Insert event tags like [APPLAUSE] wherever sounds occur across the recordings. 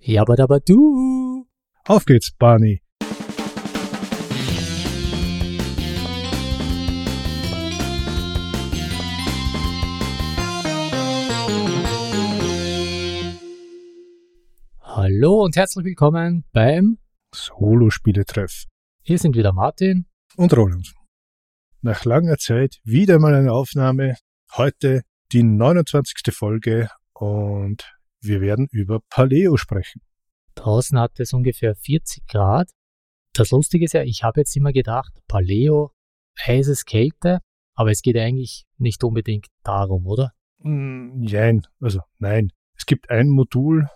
Ja, aber aber du. Auf geht's, Barney. Hallo und herzlich willkommen beim Solo-Spieletreff. Hier sind wieder Martin und Roland. Nach langer Zeit wieder mal eine Aufnahme. Heute die 29. Folge und wir werden über Paleo sprechen. Draußen hat es ungefähr 40 Grad. Das Lustige ist ja, ich habe jetzt immer gedacht, Paleo, heißes Kälte, aber es geht eigentlich nicht unbedingt darum, oder? Mm, nein, also nein. Es gibt ein Modul,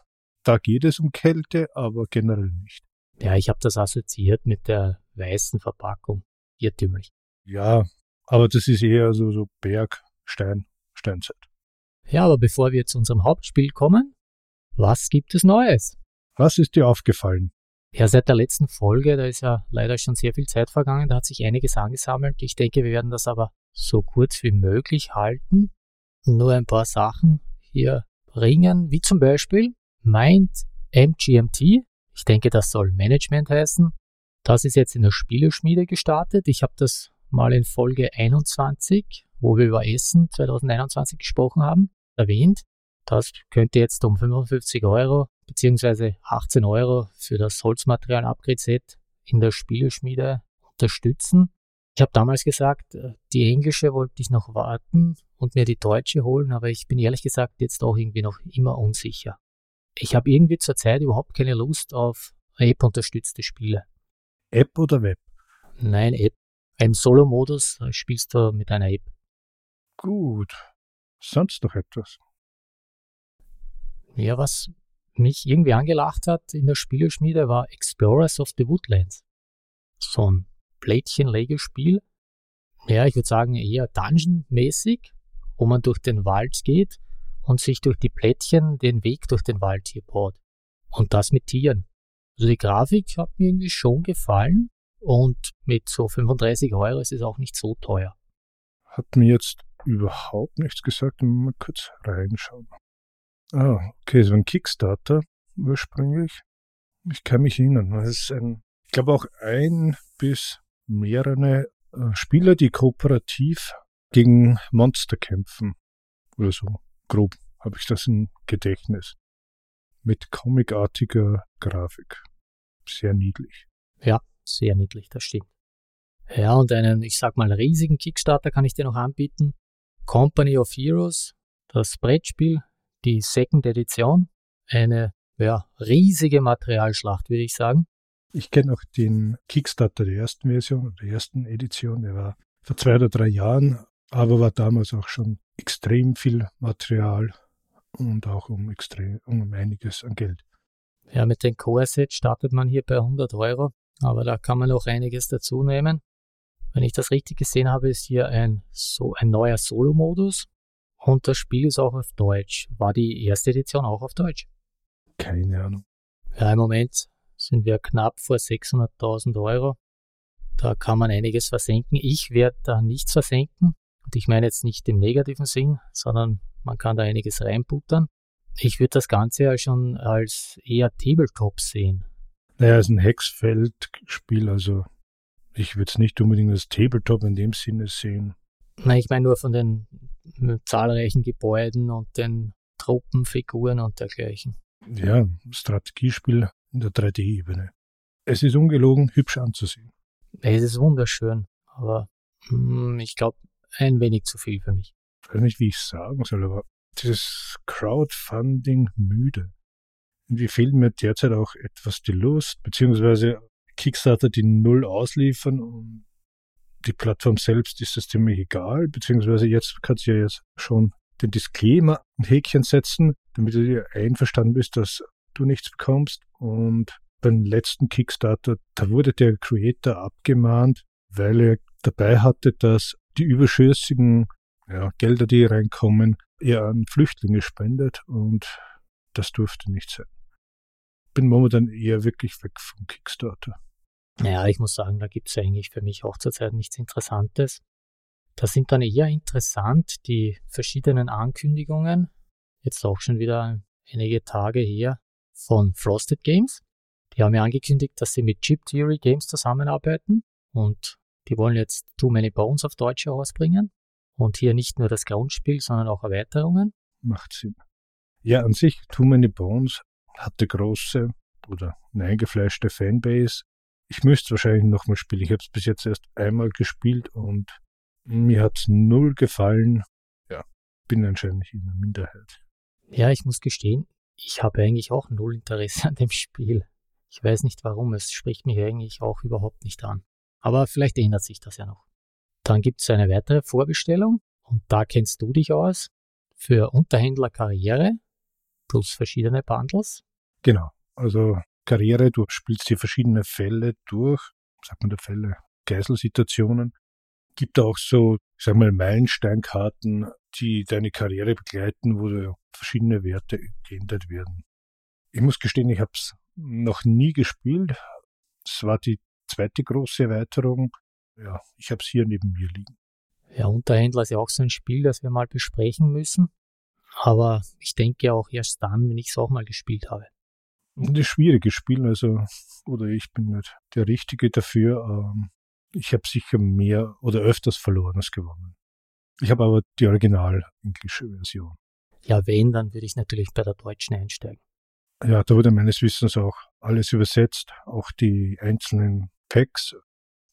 da geht es um Kälte, aber generell nicht. Ja, ich habe das assoziiert mit der weißen Verpackung. Irrtümlich. Ja, aber das ist eher so, so Berg, Stein, Steinzeit. Ja, aber bevor wir zu unserem Hauptspiel kommen, was gibt es Neues? Was ist dir aufgefallen? Ja, seit der letzten Folge, da ist ja leider schon sehr viel Zeit vergangen, da hat sich einiges angesammelt. Ich denke, wir werden das aber so kurz wie möglich halten und nur ein paar Sachen hier bringen, wie zum Beispiel Mind MGMT. Ich denke, das soll Management heißen. Das ist jetzt in der Spieleschmiede gestartet. Ich habe das mal in Folge 21, wo wir über Essen 2021 gesprochen haben, erwähnt. Das könnte jetzt um 55 Euro bzw. 18 Euro für das Holzmaterial-Upgrade-Set in der Spieleschmiede unterstützen. Ich habe damals gesagt, äh, die englische wollte ich noch warten und mir die deutsche holen, aber ich bin ehrlich gesagt jetzt auch irgendwie noch immer unsicher. Ich habe irgendwie zurzeit überhaupt keine Lust auf App-unterstützte Spiele. App oder Web? Nein, App. Im Solo-Modus spielst du mit einer App. Gut. Sonst noch etwas? Ja, was mich irgendwie angelacht hat in der Spieleschmiede war Explorers of the Woodlands. So ein Plättchen-Lego-Spiel. Ja, ich würde sagen eher Dungeon-mäßig, wo man durch den Wald geht und sich durch die Plättchen den Weg durch den Wald hier baut. Und das mit Tieren. Also die Grafik hat mir irgendwie schon gefallen und mit so 35 Euro ist es auch nicht so teuer. Hat mir jetzt überhaupt nichts gesagt. Mal kurz reinschauen. Ah, okay, war ein Kickstarter ursprünglich. Ich kann mich erinnern. Es ist ein, ich glaube auch ein bis mehrere äh, Spieler, die kooperativ gegen Monster kämpfen. Oder so. Grob habe ich das im Gedächtnis. Mit comicartiger Grafik. Sehr niedlich. Ja, sehr niedlich, das stimmt. Ja, und einen, ich sag mal, riesigen Kickstarter kann ich dir noch anbieten. Company of Heroes, das Brettspiel, die Second Edition. Eine ja, riesige Materialschlacht, würde ich sagen. Ich kenne auch den Kickstarter der ersten Version, der ersten Edition. Der war vor zwei oder drei Jahren, aber war damals auch schon extrem viel Material und auch um extrem um einiges an Geld. Ja, mit den Core-Sets startet man hier bei 100 Euro, aber da kann man auch einiges dazu nehmen. Wenn ich das richtig gesehen habe, ist hier ein, so ein neuer Solo-Modus, und das Spiel ist auch auf Deutsch. War die erste Edition auch auf Deutsch? Keine Ahnung. Ja, im Moment sind wir knapp vor 600.000 Euro. Da kann man einiges versenken. Ich werde da nichts versenken. Und ich meine jetzt nicht im negativen Sinn, sondern man kann da einiges reinbuttern. Ich würde das Ganze ja schon als eher Tabletop sehen. Naja, es ist ein Hexfeldspiel, also ich würde es nicht unbedingt als Tabletop in dem Sinne sehen. Nein, ich meine nur von den zahlreichen Gebäuden und den Truppenfiguren und dergleichen. Ja, Strategiespiel in der 3D-Ebene. Es ist ungelogen hübsch anzusehen. Es ist wunderschön, aber hm, ich glaube, ein wenig zu viel für mich. Ich weiß nicht, wie ich sagen soll, aber dieses Crowdfunding müde. Irgendwie fehlt mir derzeit auch etwas die Lust, beziehungsweise Kickstarter, die null ausliefern und die Plattform selbst ist das ziemlich egal, beziehungsweise jetzt kannst du ja jetzt schon den Disclaimer ein Häkchen setzen, damit du dir einverstanden bist, dass du nichts bekommst. Und beim letzten Kickstarter, da wurde der Creator abgemahnt, weil er dabei hatte, dass die überschüssigen ja, Gelder, die reinkommen, eher an Flüchtlinge spendet und das durfte nicht sein. Bin momentan eher wirklich weg vom Kickstarter. Naja, ich muss sagen, da gibt es eigentlich für mich auch zurzeit nichts Interessantes. Da sind dann eher interessant die verschiedenen Ankündigungen, jetzt auch schon wieder einige Tage her, von Frosted Games. Die haben ja angekündigt, dass sie mit Chip Theory Games zusammenarbeiten und die wollen jetzt Too Many Bones auf Deutsch herausbringen. Und hier nicht nur das Grundspiel, sondern auch Erweiterungen. Macht Sinn. Ja, an sich, Too Many Bones hatte große oder eine eingefleischte Fanbase. Ich müsste wahrscheinlich nochmal spielen. Ich habe es bis jetzt erst einmal gespielt und mir hat es null gefallen. Ja, bin anscheinend in der Minderheit. Ja, ich muss gestehen, ich habe eigentlich auch null Interesse an dem Spiel. Ich weiß nicht warum, es spricht mich eigentlich auch überhaupt nicht an. Aber vielleicht ändert sich das ja noch. Dann gibt es eine weitere Vorbestellung und da kennst du dich aus für Unterhändler Karriere plus verschiedene Bundles. Genau, also Karriere, du spielst hier verschiedene Fälle durch, sagt man der Fälle, Geiselsituationen. Gibt auch so, ich sag mal, Meilensteinkarten, die deine Karriere begleiten, wo verschiedene Werte geändert werden. Ich muss gestehen, ich habe es noch nie gespielt. Es war die zweite große Erweiterung. Ja, ich habe es hier neben mir liegen. Ja, Unterhändler ist ja auch so ein Spiel, das wir mal besprechen müssen. Aber ich denke auch erst dann, wenn ich es auch mal gespielt habe. Und ein schwieriges Spiel, also, oder ich bin nicht der Richtige dafür. Ähm, ich habe sicher mehr oder öfters verloren als gewonnen. Ich habe aber die original englische Version. Ja, wenn, dann würde ich natürlich bei der deutschen einsteigen. Ja, da wurde meines Wissens auch alles übersetzt, auch die einzelnen Packs.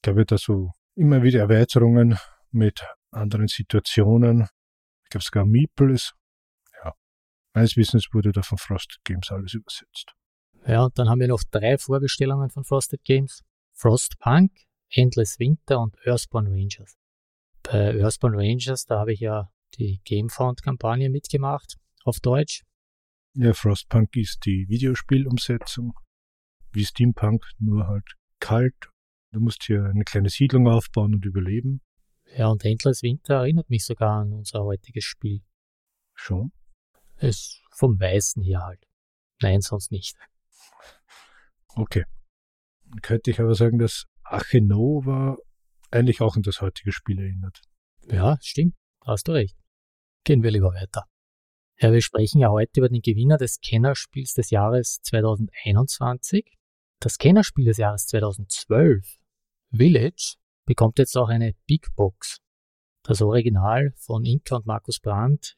Da wird also immer wieder Erweiterungen mit anderen Situationen. Ich glaube sogar Meeples. Meines Wissens wurde da von Frosted Games alles übersetzt. Ja, und dann haben wir noch drei Vorbestellungen von Frosted Games. Frostpunk, Endless Winter und Earthbound Rangers. Bei Earthbound Rangers, da habe ich ja die Gamefound-Kampagne mitgemacht auf Deutsch. Ja, Frostpunk ist die Videospielumsetzung, wie Steampunk, nur halt kalt. Du musst hier eine kleine Siedlung aufbauen und überleben. Ja, und Endless Winter erinnert mich sogar an unser heutiges Spiel. Schon? Ist vom Weißen her halt. Nein, sonst nicht. Okay. Dann könnte ich aber sagen, dass Achenova eigentlich auch an das heutige Spiel erinnert. Ja, stimmt. Hast du recht. Gehen wir lieber weiter. Ja, wir sprechen ja heute über den Gewinner des Kennerspiels des Jahres 2021. Das Kennerspiel des Jahres 2012, Village, bekommt jetzt auch eine Big Box. Das Original von Inka und Markus Brandt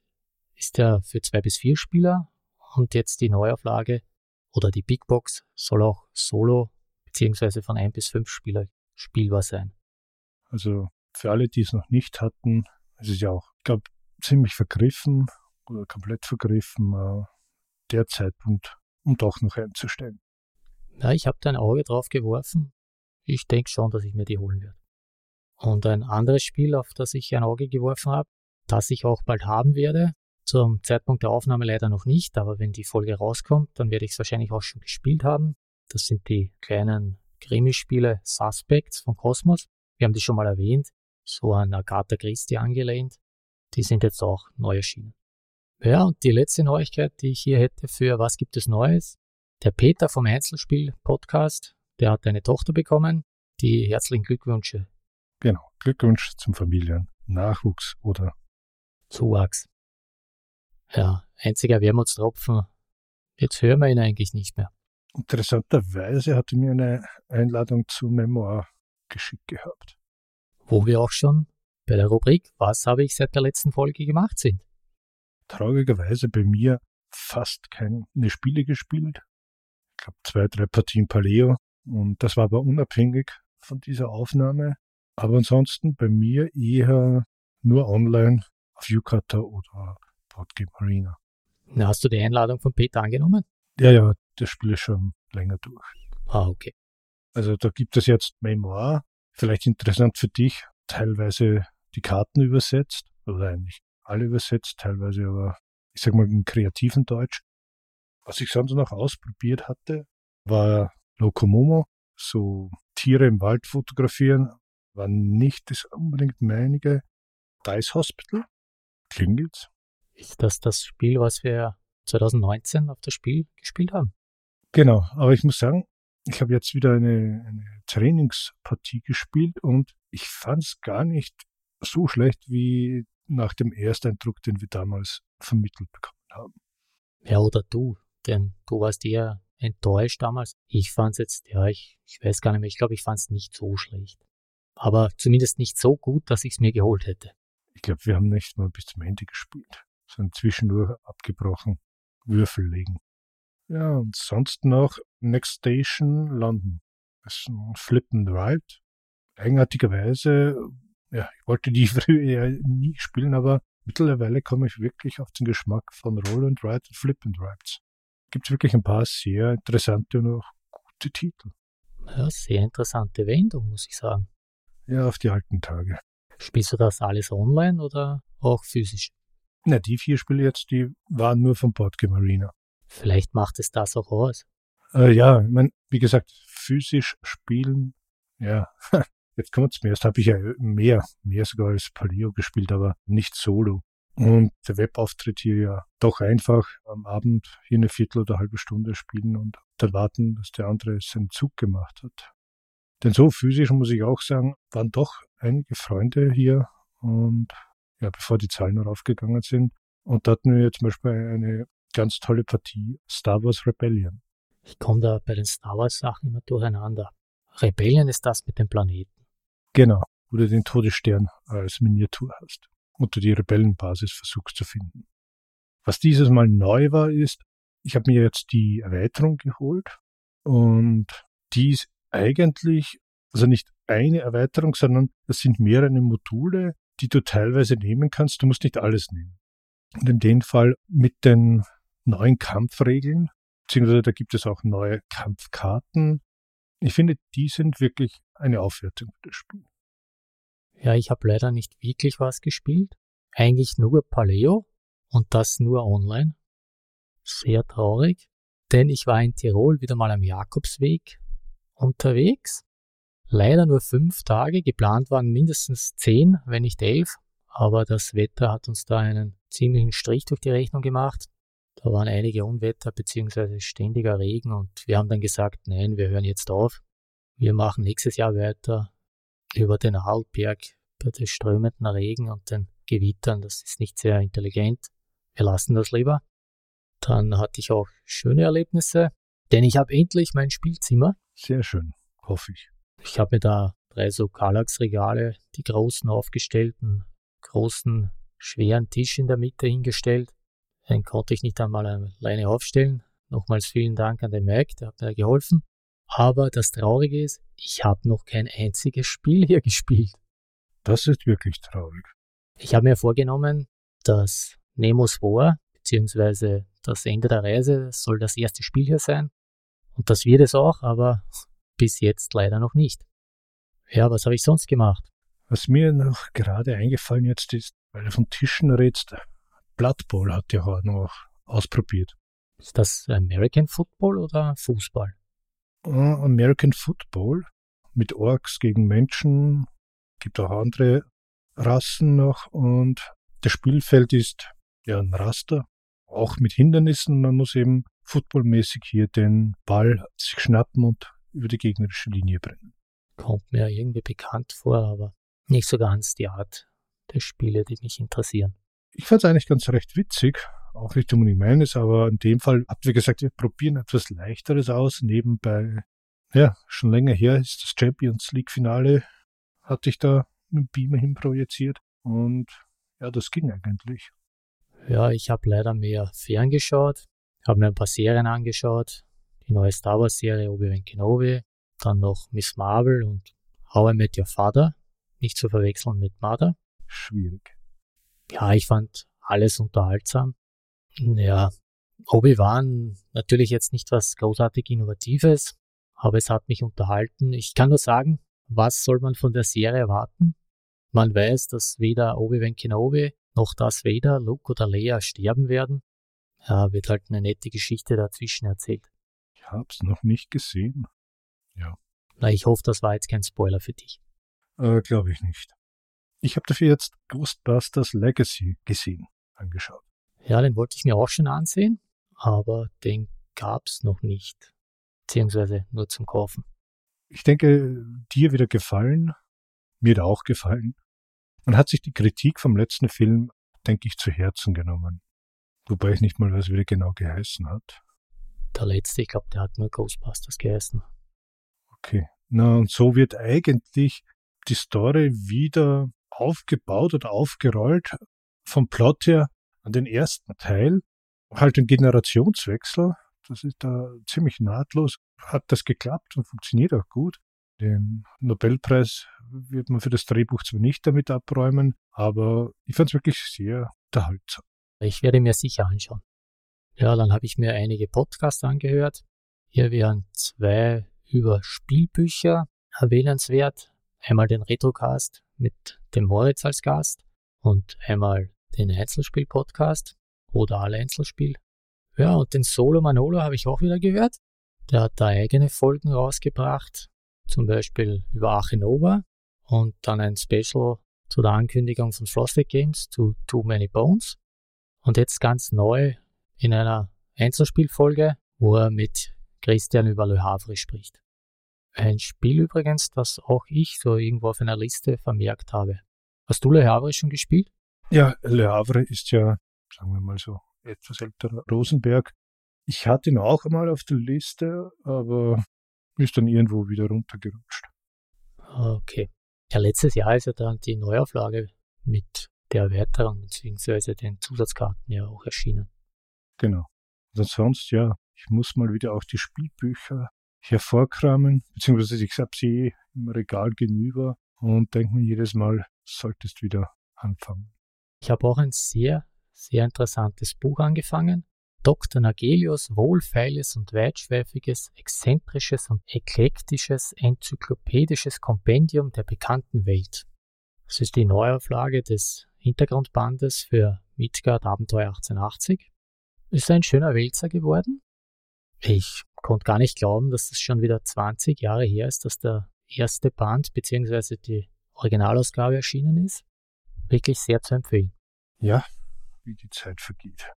ist ja für zwei bis vier Spieler und jetzt die Neuauflage oder die Big Box soll auch solo beziehungsweise von ein bis fünf Spieler spielbar sein. Also für alle, die es noch nicht hatten, es ist ja auch, ich glaube, ziemlich vergriffen oder komplett vergriffen, äh, der Zeitpunkt, um doch noch einzusteigen. Ja, ich habe da ein Auge drauf geworfen. Ich denke schon, dass ich mir die holen werde. Und ein anderes Spiel, auf das ich ein Auge geworfen habe, das ich auch bald haben werde, zum Zeitpunkt der Aufnahme leider noch nicht, aber wenn die Folge rauskommt, dann werde ich es wahrscheinlich auch schon gespielt haben. Das sind die kleinen Krimispiele Suspects von Cosmos. Wir haben die schon mal erwähnt, so an Agatha Christie angelehnt. Die sind jetzt auch neu erschienen. Ja, und die letzte Neuigkeit, die ich hier hätte für Was gibt es Neues? Der Peter vom Einzelspiel-Podcast, der hat eine Tochter bekommen. Die herzlichen Glückwünsche. Genau, Glückwunsch zum Familien, Nachwuchs oder Zuwachs. Ja, einziger Wermutstropfen. Jetzt hören wir ihn eigentlich nicht mehr. Interessanterweise hatte mir eine Einladung zu Memoir geschickt gehabt. Wo wir auch schon bei der Rubrik Was habe ich seit der letzten Folge gemacht sind. Traurigerweise bei mir fast keine Spiele gespielt. Ich glaube zwei, drei Partien Paleo. Und das war aber unabhängig von dieser Aufnahme. Aber ansonsten bei mir eher nur online auf Yukata oder Boardgame Arena. Na, hast du die Einladung von Peter angenommen? Ja, ja, das Spiel ist schon länger durch. Ah, okay. Also da gibt es jetzt Memoir, vielleicht interessant für dich, teilweise die Karten übersetzt, oder eigentlich alle übersetzt, teilweise aber, ich sag mal, in kreativen Deutsch. Was ich sonst noch ausprobiert hatte, war Lokomomo, so Tiere im Wald fotografieren, war nicht das unbedingt meinige. Dice Hospital, klingelt's. Ist das das Spiel, was wir 2019 auf das Spiel gespielt haben? Genau, aber ich muss sagen, ich habe jetzt wieder eine, eine Trainingspartie gespielt und ich fand es gar nicht so schlecht wie nach dem Ersteindruck, den wir damals vermittelt bekommen haben. Ja, oder du. denn du warst eher enttäuscht damals. Ich fand's jetzt, ja, ich, ich weiß gar nicht mehr, ich glaube, ich fand's nicht so schlecht. Aber zumindest nicht so gut, dass ich's mir geholt hätte. Ich glaube, wir haben nicht mal bis zum Ende gespielt, sondern zwischendurch abgebrochen, Würfel legen. Ja, und sonst noch Next Station London. Das ist ein Flip and Ride. Eigenartigerweise, ja, ich wollte die [LAUGHS] früher ja nie spielen, aber mittlerweile komme ich wirklich auf den Geschmack von Roll and Ride und Flip and Rides. Gibt es wirklich ein paar sehr interessante und auch gute Titel. Ja, sehr interessante Wendung, muss ich sagen. Ja, auf die alten Tage. Spielst du das alles online oder auch physisch? Na, die vier Spiele jetzt, die waren nur vom Boardgame Arena. Vielleicht macht es das auch aus. Äh, ja, ich mein, wie gesagt, physisch spielen, ja, [LAUGHS] jetzt kommt es mir. Erst habe ich ja mehr, mehr sogar als Paleo gespielt, aber nicht solo. Und der Webauftritt hier ja doch einfach am Abend hier eine Viertel oder halbe Stunde spielen und dann warten, dass der andere seinen Zug gemacht hat. Denn so physisch muss ich auch sagen, waren doch einige Freunde hier und ja, bevor die Zahlen noch aufgegangen sind. Und da hatten wir zum Beispiel eine ganz tolle Partie Star Wars Rebellion. Ich komme da bei den Star Wars Sachen immer durcheinander. Rebellion ist das mit dem Planeten. Genau, wo du den Todesstern als Miniatur hast und du die Rebellenbasis versuchst zu finden. Was dieses Mal neu war, ist, ich habe mir jetzt die Erweiterung geholt und die ist eigentlich, also nicht eine Erweiterung, sondern das sind mehrere Module, die du teilweise nehmen kannst. Du musst nicht alles nehmen. Und in dem Fall mit den neuen Kampfregeln, beziehungsweise da gibt es auch neue Kampfkarten. Ich finde, die sind wirklich eine Aufwertung für das Spiel. Ja, ich habe leider nicht wirklich was gespielt. Eigentlich nur Paleo und das nur online. Sehr traurig, denn ich war in Tirol wieder mal am Jakobsweg unterwegs. Leider nur fünf Tage, geplant waren mindestens zehn, wenn nicht elf, aber das Wetter hat uns da einen ziemlichen Strich durch die Rechnung gemacht. Da waren einige Unwetter bzw. ständiger Regen und wir haben dann gesagt, nein, wir hören jetzt auf. Wir machen nächstes Jahr weiter über den Arlberg bei den strömenden Regen und den Gewittern. Das ist nicht sehr intelligent. Wir lassen das lieber. Dann hatte ich auch schöne Erlebnisse, denn ich habe endlich mein Spielzimmer. Sehr schön, hoffe ich. Ich habe mir da drei so Kallax-Regale, die großen aufgestellten, großen, schweren Tisch in der Mitte hingestellt. Den konnte ich nicht einmal alleine aufstellen. Nochmals vielen Dank an den Mac, der hat mir geholfen. Aber das Traurige ist, ich habe noch kein einziges Spiel hier [LAUGHS] gespielt. Das ist wirklich traurig. Ich habe mir vorgenommen, dass Nemos War, beziehungsweise das Ende der Reise, soll das erste Spiel hier sein. Und das wird es auch, aber bis jetzt leider noch nicht. Ja, was habe ich sonst gemacht? Was mir noch gerade eingefallen jetzt ist, weil du von Tischen redest, Blood Bowl hat ja auch noch ausprobiert. Ist das American Football oder Fußball? American Football mit Orks gegen Menschen, gibt auch andere Rassen noch und das Spielfeld ist ja ein Raster, auch mit Hindernissen. Man muss eben footballmäßig hier den Ball sich schnappen und über die gegnerische Linie bringen. Kommt mir irgendwie bekannt vor, aber nicht so ganz die Art der Spiele, die mich interessieren. Ich fand es eigentlich ganz recht witzig auch nicht unbedingt meines, aber in dem Fall habt ihr gesagt, wir probieren etwas Leichteres aus. Nebenbei, ja, schon länger her ist das Champions League Finale, hatte ich da mit Beamer hin projiziert und ja, das ging eigentlich. Ja, ich habe leider mehr ferngeschaut, habe mir ein paar Serien angeschaut, die neue Star Wars Serie Obi-Wan Kenobi, dann noch Miss Marvel und How I Met Your Father, nicht zu verwechseln mit Mother. Schwierig. Ja, ich fand alles unterhaltsam. Ja, Obi-Wan natürlich jetzt nicht was großartig Innovatives, aber es hat mich unterhalten. Ich kann nur sagen, was soll man von der Serie erwarten? Man weiß, dass weder Obi-Wan Kenobi noch das Vader, Luke oder Leia sterben werden. Ja, wird halt eine nette Geschichte dazwischen erzählt. Ich hab's noch nicht gesehen. Ja. Na, ich hoffe, das war jetzt kein Spoiler für dich. Äh, Glaube ich nicht. Ich habe dafür jetzt Ghostbusters Legacy gesehen, angeschaut. Ja, den wollte ich mir auch schon ansehen, aber den gab's noch nicht. Beziehungsweise nur zum Kaufen. Ich denke, dir wieder gefallen, mir auch gefallen. Man hat sich die Kritik vom letzten Film, denke ich, zu Herzen genommen. Wobei ich nicht mal weiß, wie der genau geheißen hat. Der letzte, ich glaube, der hat nur Ghostbusters geheißen. Okay. Na, und so wird eigentlich die Story wieder aufgebaut oder aufgerollt vom Plot her an den ersten Teil. Halt ein Generationswechsel. Das ist da ziemlich nahtlos. Hat das geklappt und funktioniert auch gut. Den Nobelpreis wird man für das Drehbuch zwar nicht damit abräumen, aber ich fand es wirklich sehr unterhaltsam. Ich werde mir sicher anschauen. Ja, dann habe ich mir einige Podcasts angehört. Hier wären zwei über Spielbücher erwähnenswert. Einmal den Retrocast mit dem Moritz als Gast und einmal den Einzelspiel-Podcast oder alle Einzelspiel. Ja, und den Solo Manolo habe ich auch wieder gehört. Der hat da eigene Folgen rausgebracht zum Beispiel über Achinova und dann ein Special zu der Ankündigung von Frosted Games zu Too Many Bones. Und jetzt ganz neu in einer Einzelspielfolge, wo er mit Christian über Le Havre spricht. Ein Spiel übrigens, das auch ich so irgendwo auf einer Liste vermerkt habe. Hast du Le Havre schon gespielt? Ja, Le Havre ist ja, sagen wir mal so, etwas älterer Rosenberg. Ich hatte ihn auch einmal auf der Liste, aber ist dann irgendwo wieder runtergerutscht. Okay. Ja, letztes Jahr ist ja dann die Neuauflage mit der Erweiterung bzw. den Zusatzkarten ja auch erschienen. Genau. Und sonst, ja, ich muss mal wieder auch die Spielbücher hervorkramen, beziehungsweise ich habe sie im Regal gegenüber und denke mir jedes Mal, solltest wieder anfangen. Ich habe auch ein sehr, sehr interessantes Buch angefangen. Dr. Nagelius wohlfeiles und weitschweifiges, exzentrisches und eklektisches enzyklopädisches Kompendium der bekannten Welt. Das ist die Neuauflage des Hintergrundbandes für Midgard Abenteuer 1880. Ist ein schöner Wälzer geworden. Ich konnte gar nicht glauben, dass es schon wieder 20 Jahre her ist, dass der erste Band bzw. die Originalausgabe erschienen ist. Wirklich sehr zu empfehlen. Ja, wie die Zeit vergeht.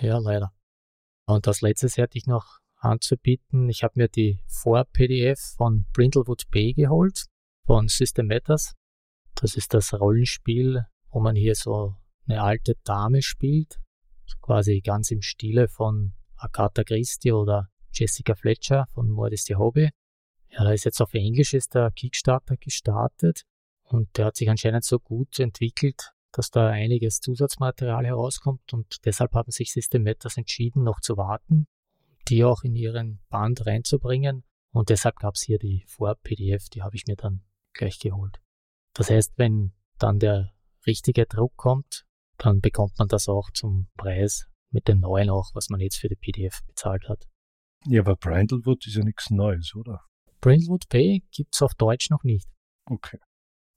Ja, leider. Und als letztes hätte ich noch anzubieten, ich habe mir die Vor-PDF von Brindlewood Bay geholt, von System Matters. Das ist das Rollenspiel, wo man hier so eine alte Dame spielt, quasi ganz im Stile von Agatha Christie oder Jessica Fletcher von Mord ist die Hobby. Ja, da ist jetzt auf Englisch ist der Kickstarter gestartet und der hat sich anscheinend so gut entwickelt, dass da einiges Zusatzmaterial herauskommt und deshalb haben sich System Matters entschieden, noch zu warten, die auch in ihren Band reinzubringen und deshalb gab es hier die Vor-PDF, die habe ich mir dann gleich geholt. Das heißt, wenn dann der richtige Druck kommt, dann bekommt man das auch zum Preis mit dem neuen auch, was man jetzt für die PDF bezahlt hat. Ja, aber Brindlewood ist ja nichts Neues, oder? Brindlewood Bay gibt es auf Deutsch noch nicht. Okay.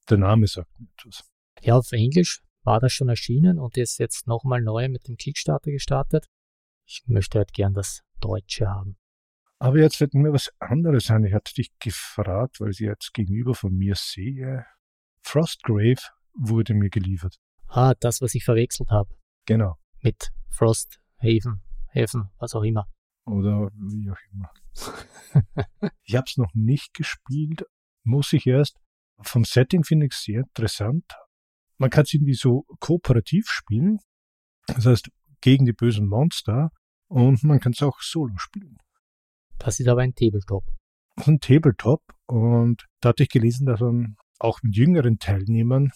Der Name sagt mir etwas. Ja, auf Englisch war das schon erschienen und ist jetzt nochmal neu mit dem Kickstarter gestartet. Ich möchte halt gern das Deutsche haben. Aber jetzt fällt mir was anderes an. Ich hatte dich gefragt, weil ich jetzt gegenüber von mir sehe. Frostgrave wurde mir geliefert. Ah, das, was ich verwechselt habe. Genau. Mit Frosthaven, Häfen, was auch immer. Oder wie auch immer. [LAUGHS] ich habe es noch nicht gespielt, muss ich erst. Vom Setting finde ich es sehr interessant, man kann es irgendwie so kooperativ spielen. Das heißt, gegen die bösen Monster. Und man kann es auch solo spielen. Das ist aber ein Tabletop. Das ist ein Tabletop. Und da hatte ich gelesen, dass man auch mit jüngeren Teilnehmern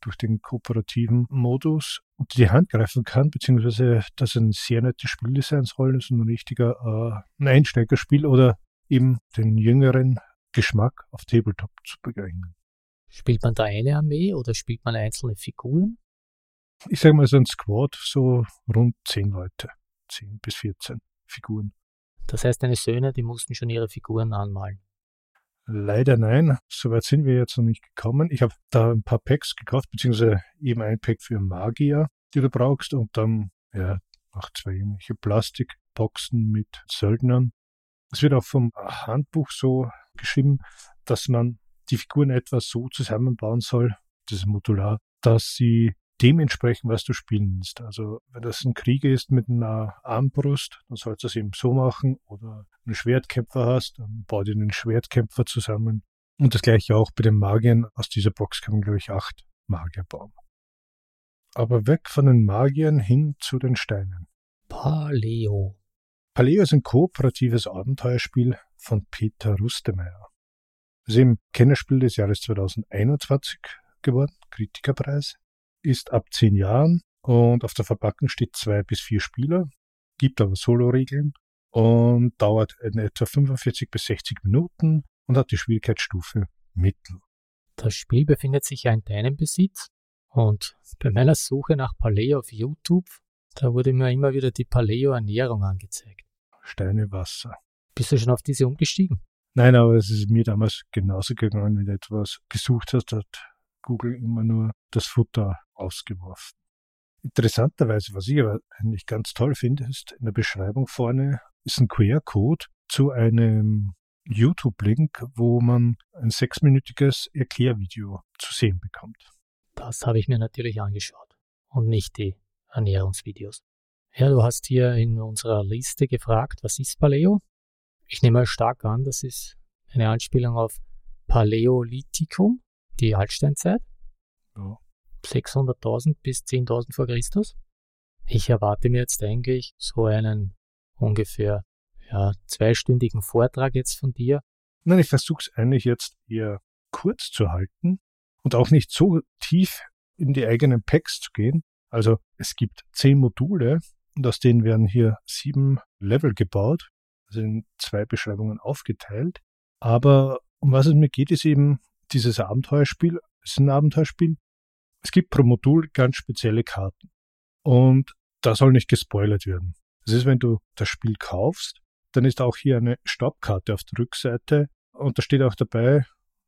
durch den kooperativen Modus unter die Hand greifen kann, beziehungsweise dass ein sehr nettes Spieldesign soll, ist ein richtiger äh, ein Einsteigerspiel oder eben den jüngeren Geschmack auf Tabletop zu begegnen. Spielt man da eine Armee oder spielt man einzelne Figuren? Ich sage mal so ein Squad, so rund zehn Leute, zehn bis 14 Figuren. Das heißt, deine Söhne, die mussten schon ihre Figuren anmalen. Leider nein, soweit sind wir jetzt noch nicht gekommen. Ich habe da ein paar Packs gekauft, beziehungsweise eben ein Pack für Magier, die du brauchst, und dann ja noch zwei irgendwelche Plastikboxen mit Söldnern. Es wird auch vom Handbuch so geschrieben, dass man die Figuren etwas so zusammenbauen soll, das ist modular, dass sie dementsprechend, was du spielen willst. Also wenn das ein Krieg ist mit einer Armbrust, dann sollst du es eben so machen. Oder einen Schwertkämpfer hast, dann bau dir einen Schwertkämpfer zusammen. Und das gleiche auch bei den Magiern. Aus dieser Box kann man, glaube ich, acht Magier bauen. Aber weg von den Magiern hin zu den Steinen. Paleo. Paleo ist ein kooperatives Abenteuerspiel von Peter Rustemeyer. Es ist im Kennerspiel des Jahres 2021 geworden, Kritikerpreis, ist ab zehn Jahren und auf der Verpackung steht zwei bis vier Spieler, gibt aber Solo-Regeln und dauert in etwa 45 bis 60 Minuten und hat die Schwierigkeitsstufe Mittel. Das Spiel befindet sich ja in deinem Besitz und bei meiner Suche nach Paleo auf YouTube, da wurde mir immer wieder die Paleo-Ernährung angezeigt. Steine, Wasser. Bist du schon auf diese umgestiegen? Nein, aber es ist mir damals genauso gegangen, wenn du etwas gesucht hast, hat Google immer nur das Futter ausgeworfen. Interessanterweise, was ich aber eigentlich ganz toll finde, ist in der Beschreibung vorne ist ein QR-Code zu einem YouTube-Link, wo man ein sechsminütiges Erklärvideo zu sehen bekommt. Das habe ich mir natürlich angeschaut und nicht die Ernährungsvideos. Ja, du hast hier in unserer Liste gefragt, was ist Paleo? Ich nehme mal stark an, das ist eine Anspielung auf Paläolithikum, die Altsteinzeit. Ja. 600.000 bis 10.000 vor Christus. Ich erwarte mir jetzt eigentlich so einen ungefähr ja, zweistündigen Vortrag jetzt von dir. Nein, ich versuche es eigentlich jetzt eher kurz zu halten und auch nicht so tief in die eigenen Packs zu gehen. Also es gibt zehn Module und aus denen werden hier sieben Level gebaut, also in zwei Beschreibungen aufgeteilt. Aber um was es mir geht, ist eben dieses Abenteuerspiel. Es ist ein Abenteuerspiel. Es gibt pro Modul ganz spezielle Karten. Und da soll nicht gespoilert werden. Das ist, wenn du das Spiel kaufst, dann ist auch hier eine Stoppkarte auf der Rückseite und da steht auch dabei,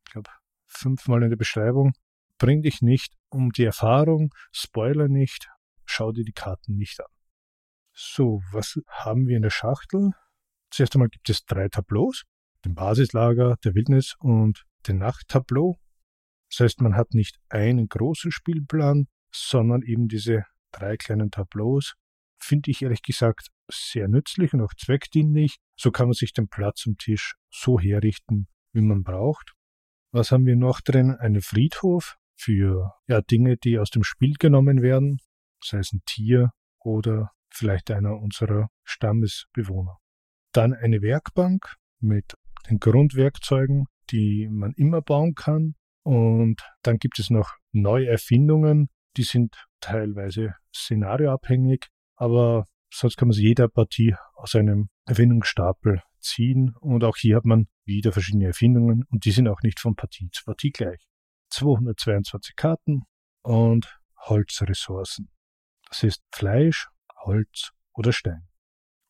ich glaube, fünfmal in der Beschreibung, bring dich nicht um die Erfahrung, spoiler nicht, schau dir die Karten nicht an. So, was haben wir in der Schachtel? Zuerst einmal gibt es drei Tableaus, den Basislager, der Wildnis und den Nachttableau. Das heißt, man hat nicht einen großen Spielplan, sondern eben diese drei kleinen Tableaus. Finde ich ehrlich gesagt sehr nützlich und auch zweckdienlich. So kann man sich den Platz am Tisch so herrichten, wie man braucht. Was haben wir noch drin? Einen Friedhof für ja, Dinge, die aus dem Spiel genommen werden, sei es ein Tier oder vielleicht einer unserer Stammesbewohner. Dann eine Werkbank mit den Grundwerkzeugen, die man immer bauen kann. Und dann gibt es noch neue Erfindungen, die sind teilweise szenarioabhängig, aber sonst kann man sie jeder Partie aus einem Erfindungsstapel ziehen. Und auch hier hat man wieder verschiedene Erfindungen und die sind auch nicht von Partie zu Partie gleich. 222 Karten und Holzressourcen. Das ist Fleisch, Holz oder Stein.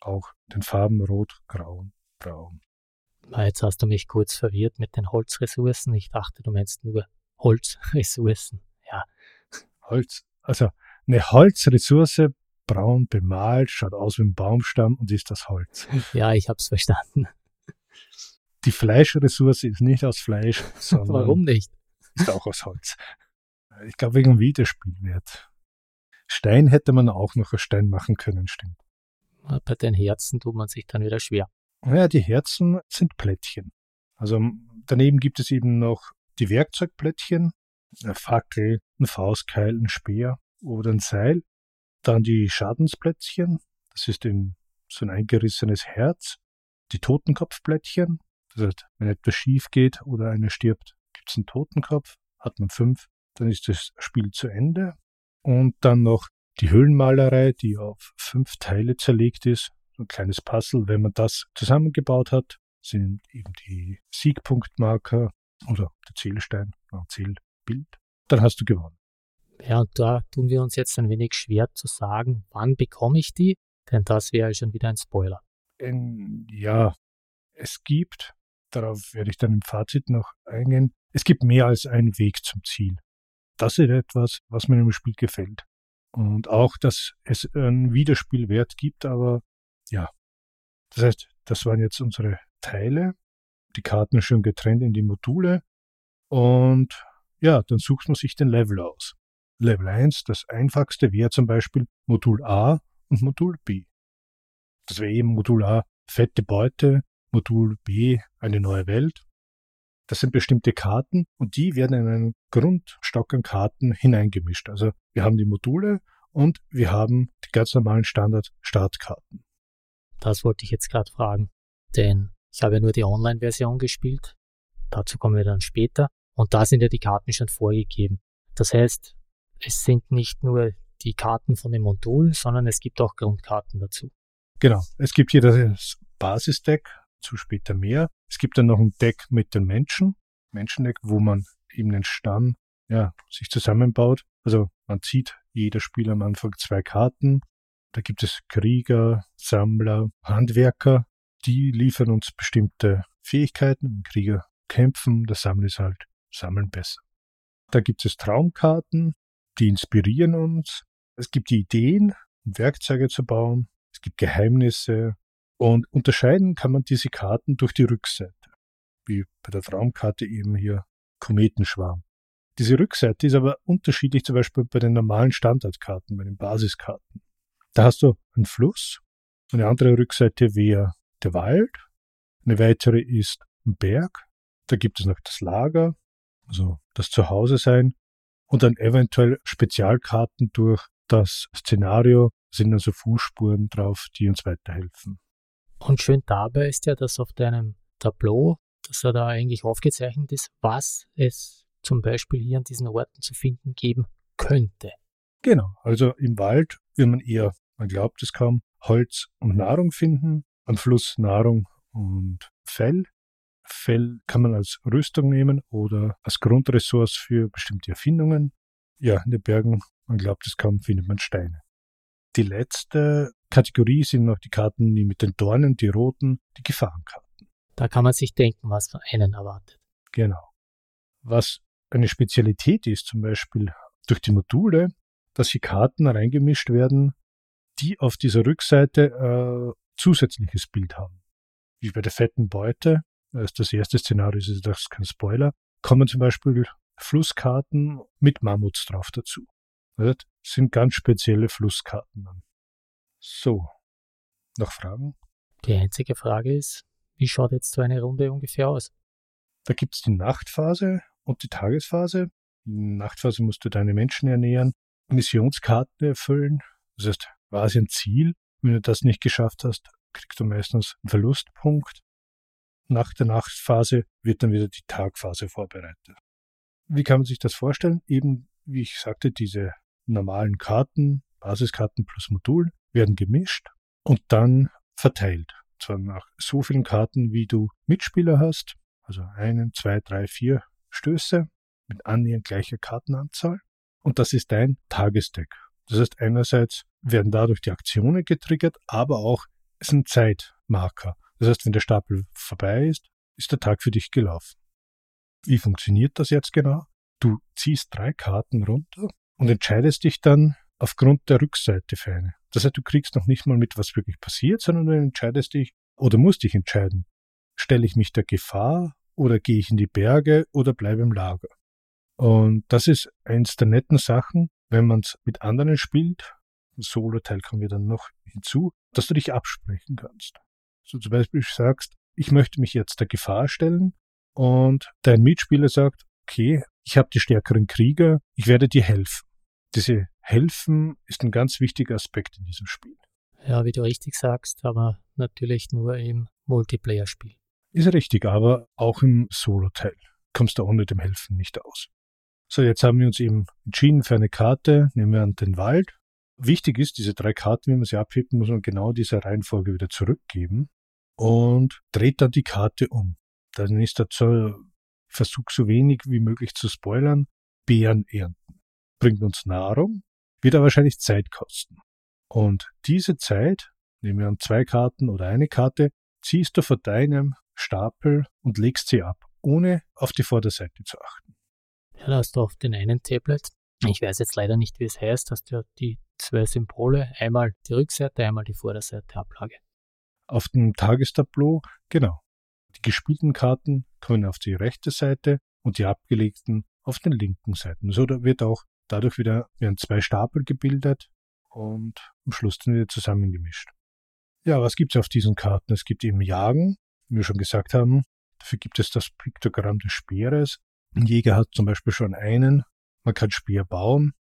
Auch den Farben Rot, Grau, Braun. Jetzt hast du mich kurz verwirrt mit den Holzressourcen. Ich dachte, du meinst nur Holzressourcen. Ja. Holz, also eine Holzressource braun bemalt, schaut aus wie ein Baumstamm und ist das Holz. [LAUGHS] Ja, ich hab's verstanden. Die Fleischressource ist nicht aus Fleisch, [LAUGHS] sondern Warum nicht? Ist auch aus Holz. Ich glaube wegen Wiederspielwert. Stein hätte man auch noch aus Stein machen können, stimmt. Bei den Herzen tut man sich dann wieder schwer. Naja, die Herzen sind Plättchen. Also daneben gibt es eben noch die Werkzeugplättchen, eine Fackel, ein Faustkeil, ein Speer oder ein Seil. Dann die Schadensplättchen, das ist in so ein eingerissenes Herz. Die Totenkopfplättchen, das heißt, wenn etwas schief geht oder einer stirbt, gibt es einen Totenkopf, hat man fünf, dann ist das Spiel zu Ende. Und dann noch die Höhlenmalerei, die auf fünf Teile zerlegt ist. Ein kleines Puzzle. Wenn man das zusammengebaut hat, sind eben die Siegpunktmarker oder der Zählstein, ein Zählbild. Dann hast du gewonnen. Ja, und da tun wir uns jetzt ein wenig schwer zu sagen, wann bekomme ich die, denn das wäre schon wieder ein Spoiler. Ähm, ja, es gibt, darauf werde ich dann im Fazit noch eingehen, es gibt mehr als einen Weg zum Ziel. Das ist etwas, was mir im Spiel gefällt. Und auch, dass es einen Wiederspielwert gibt, aber ja. Das heißt, das waren jetzt unsere Teile, die Karten schon getrennt in die Module und ja, dann sucht man sich den Level aus. Level 1, das einfachste wäre zum Beispiel Modul A und Modul B. Das wäre eben Modul A fette Beute, Modul B eine neue Welt. Das sind bestimmte Karten und die werden in einen Grundstock an Karten hineingemischt. Also wir haben die Module und wir haben die ganz normalen Standard-Startkarten. Das wollte ich jetzt gerade fragen. Denn ich habe ja nur die Online-Version gespielt. Dazu kommen wir dann später. Und da sind ja die Karten schon vorgegeben. Das heißt, es sind nicht nur die Karten von den Modulen, sondern es gibt auch Grundkarten dazu. Genau. Es gibt hier das Basisdeck, zu später mehr. Es gibt dann noch ein Deck mit den Menschen, Menschendeck, wo man eben den Stamm ja, sich zusammenbaut. Also man zieht jeder Spieler am Anfang zwei Karten. Da gibt es Krieger, Sammler, Handwerker. Die liefern uns bestimmte Fähigkeiten. Krieger kämpfen, der Sammler ist halt sammeln besser. Da gibt es Traumkarten, die inspirieren uns. Es gibt die Ideen, um Werkzeuge zu bauen. Es gibt Geheimnisse. Und unterscheiden kann man diese Karten durch die Rückseite. Wie bei der Traumkarte eben hier Kometenschwarm. Diese Rückseite ist aber unterschiedlich zum Beispiel bei den normalen Standardkarten, bei den Basiskarten. Da hast du einen Fluss, eine andere Rückseite wäre der Wald, eine weitere ist ein Berg, da gibt es noch das Lager, also das Zuhause sein und dann eventuell Spezialkarten durch das Szenario sind also Fußspuren drauf, die uns weiterhelfen. Und schön dabei ist ja, dass auf deinem Tableau, dass er da eigentlich aufgezeichnet ist, was es zum Beispiel hier an diesen Orten zu finden geben könnte. Genau, also im Wald wird man eher, man glaubt es kaum, Holz und Nahrung finden, am Fluss Nahrung und Fell. Fell kann man als Rüstung nehmen oder als Grundressource für bestimmte Erfindungen. Ja, in den Bergen, man glaubt es kaum, findet man Steine. Die letzte Kategorie sind noch die Karten, die mit den Dornen, die roten, die Gefahrenkarten. Da kann man sich denken, was für einen erwartet. Genau. Was eine Spezialität ist, zum Beispiel durch die Module, dass hier Karten reingemischt werden, die auf dieser Rückseite äh, zusätzliches Bild haben. Wie bei der fetten Beute, das, das erste Szenario ist das kein Spoiler, kommen zum Beispiel Flusskarten mit Mammuts drauf dazu. Das sind ganz spezielle Flusskarten dann. So, noch Fragen? Die einzige Frage ist, wie schaut jetzt so eine Runde ungefähr aus? Da gibt es die Nachtphase und die Tagesphase. In der Nachtphase musst du deine Menschen ernähren, Missionskarten erfüllen. Das heißt, quasi ein Ziel. Wenn du das nicht geschafft hast, kriegst du meistens einen Verlustpunkt. Nach der Nachtphase wird dann wieder die Tagphase vorbereitet. Wie kann man sich das vorstellen? Eben, wie ich sagte, diese normalen Karten, Basiskarten plus Modul, werden gemischt und dann verteilt. Zwar nach so vielen Karten, wie du Mitspieler hast, also einen, zwei, drei, vier Stöße mit annähernd gleicher Kartenanzahl. Und das ist dein Tagesdeck. Das heißt, einerseits werden dadurch die Aktionen getriggert, aber auch es ein Zeitmarker. Das heißt, wenn der Stapel vorbei ist, ist der Tag für dich gelaufen. Wie funktioniert das jetzt genau? Du ziehst drei Karten runter und entscheidest dich dann aufgrund der Rückseite für eine. Das heißt, du kriegst noch nicht mal mit, was wirklich passiert, sondern du entscheidest dich oder musst dich entscheiden. Stelle ich mich der Gefahr oder gehe ich in die Berge oder bleibe im Lager. Und das ist eins der netten Sachen, wenn man es mit anderen spielt, Solo-Teil kommen wir dann noch hinzu, dass du dich absprechen kannst. So zum Beispiel sagst, ich möchte mich jetzt der Gefahr stellen und dein Mitspieler sagt, okay, ich habe die stärkeren Krieger, ich werde dir helfen. Diese Helfen ist ein ganz wichtiger Aspekt in diesem Spiel. Ja, wie du richtig sagst, aber natürlich nur im Multiplayer-Spiel. Ist richtig, aber auch im Solo-Teil kommst du ohne dem Helfen nicht aus. So, jetzt haben wir uns eben entschieden für eine Karte, nehmen wir an den Wald. Wichtig ist, diese drei Karten, wenn man sie abhebt, muss man genau diese Reihenfolge wieder zurückgeben und dreht dann die Karte um. Dann ist dazu, versuch so wenig wie möglich zu spoilern, Beeren ernten. Bringt uns Nahrung, wird aber wahrscheinlich Zeit kosten. Und diese Zeit, nehmen wir an zwei Karten oder eine Karte, ziehst du von deinem Stapel und legst sie ab, ohne auf die Vorderseite zu achten. Ja, da hast du auf den einen Tablet, ich weiß jetzt leider nicht, wie es heißt, hast du die zwei Symbole, einmal die Rückseite, einmal die Vorderseite Ablage. Auf dem Tagestableau, genau. Die gespielten Karten kommen auf die rechte Seite und die abgelegten auf den linken Seiten. So wird auch dadurch wieder werden zwei Stapel gebildet und am Schluss dann wieder zusammengemischt. Ja, was gibt es auf diesen Karten? Es gibt eben Jagen, wie wir schon gesagt haben. Dafür gibt es das Piktogramm des Speeres. Ein Jäger hat zum Beispiel schon einen. Man kann Speer bauen.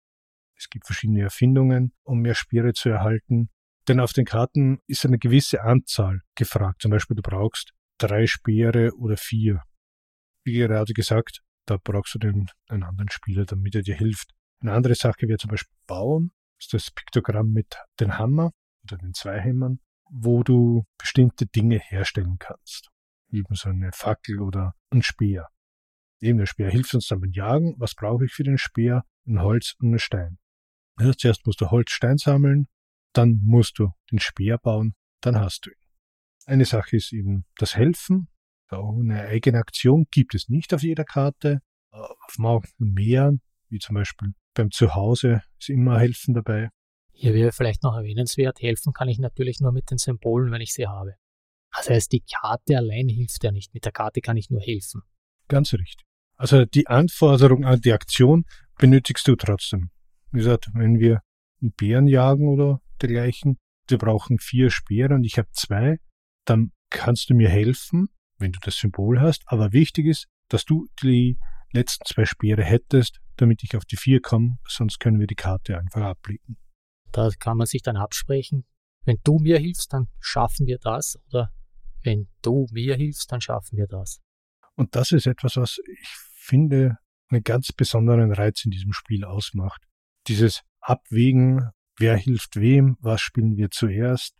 Es gibt verschiedene Erfindungen, um mehr Speere zu erhalten. Denn auf den Karten ist eine gewisse Anzahl gefragt. Zum Beispiel, du brauchst drei Speere oder vier. Wie gerade gesagt, da brauchst du den, einen anderen Spieler, damit er dir hilft. Eine andere Sache wäre zum Beispiel Bauen. Das ist das Piktogramm mit dem Hammer oder den Zweihämmern, wo du bestimmte Dinge herstellen kannst. Eben so eine Fackel oder ein Speer. Eben der Speer hilft uns dann beim Jagen. Was brauche ich für den Speer? Ein Holz und ein Stein. Ja, zuerst musst du Holz, Stein sammeln, dann musst du den Speer bauen, dann hast du ihn. Eine Sache ist eben das Helfen. Eine eigene Aktion gibt es nicht auf jeder Karte. Auf manchen Meeren, wie zum Beispiel beim Zuhause, ist immer Helfen dabei. Hier wäre vielleicht noch erwähnenswert, helfen kann ich natürlich nur mit den Symbolen, wenn ich sie habe. Das heißt, die Karte allein hilft ja nicht. Mit der Karte kann ich nur helfen. Ganz richtig. Also die Anforderung an die Aktion benötigst du trotzdem. Wie gesagt, wenn wir einen Bären jagen oder dergleichen, wir brauchen vier Speere und ich habe zwei, dann kannst du mir helfen, wenn du das Symbol hast. Aber wichtig ist, dass du die letzten zwei Speere hättest, damit ich auf die vier komme, sonst können wir die Karte einfach ablegen. Da kann man sich dann absprechen. Wenn du mir hilfst, dann schaffen wir das. Oder wenn du mir hilfst, dann schaffen wir das. Und das ist etwas, was ich finde, einen ganz besonderen Reiz in diesem Spiel ausmacht. Dieses Abwägen, wer hilft wem, was spielen wir zuerst,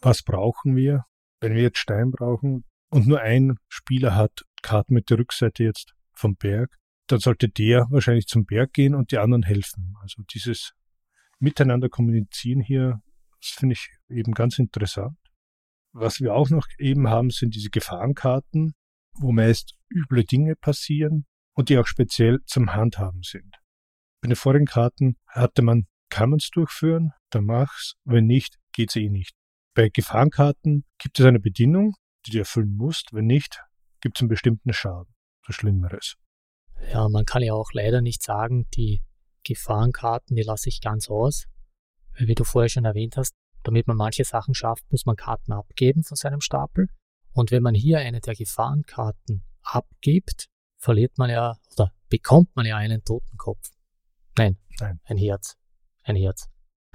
was brauchen wir. Wenn wir jetzt Stein brauchen und nur ein Spieler hat Karten mit der Rückseite jetzt vom Berg, dann sollte der wahrscheinlich zum Berg gehen und die anderen helfen. Also dieses Miteinander kommunizieren hier, das finde ich eben ganz interessant. Was wir auch noch eben haben, sind diese Gefahrenkarten, wo meist üble Dinge passieren und die auch speziell zum Handhaben sind. Bei den vorigen Karten hatte man, kann man es durchführen, dann mach's, wenn nicht, geht's eh nicht. Bei Gefahrenkarten gibt es eine Bedienung, die du erfüllen musst, wenn nicht, gibt es einen bestimmten Schaden, so Schlimmeres. Ja, man kann ja auch leider nicht sagen, die Gefahrenkarten, die lasse ich ganz aus. Wie du vorher schon erwähnt hast, damit man manche Sachen schafft, muss man Karten abgeben von seinem Stapel. Und wenn man hier eine der Gefahrenkarten abgibt, verliert man ja oder bekommt man ja einen Totenkopf. Nein, Nein. ein Herz. Ein Herz.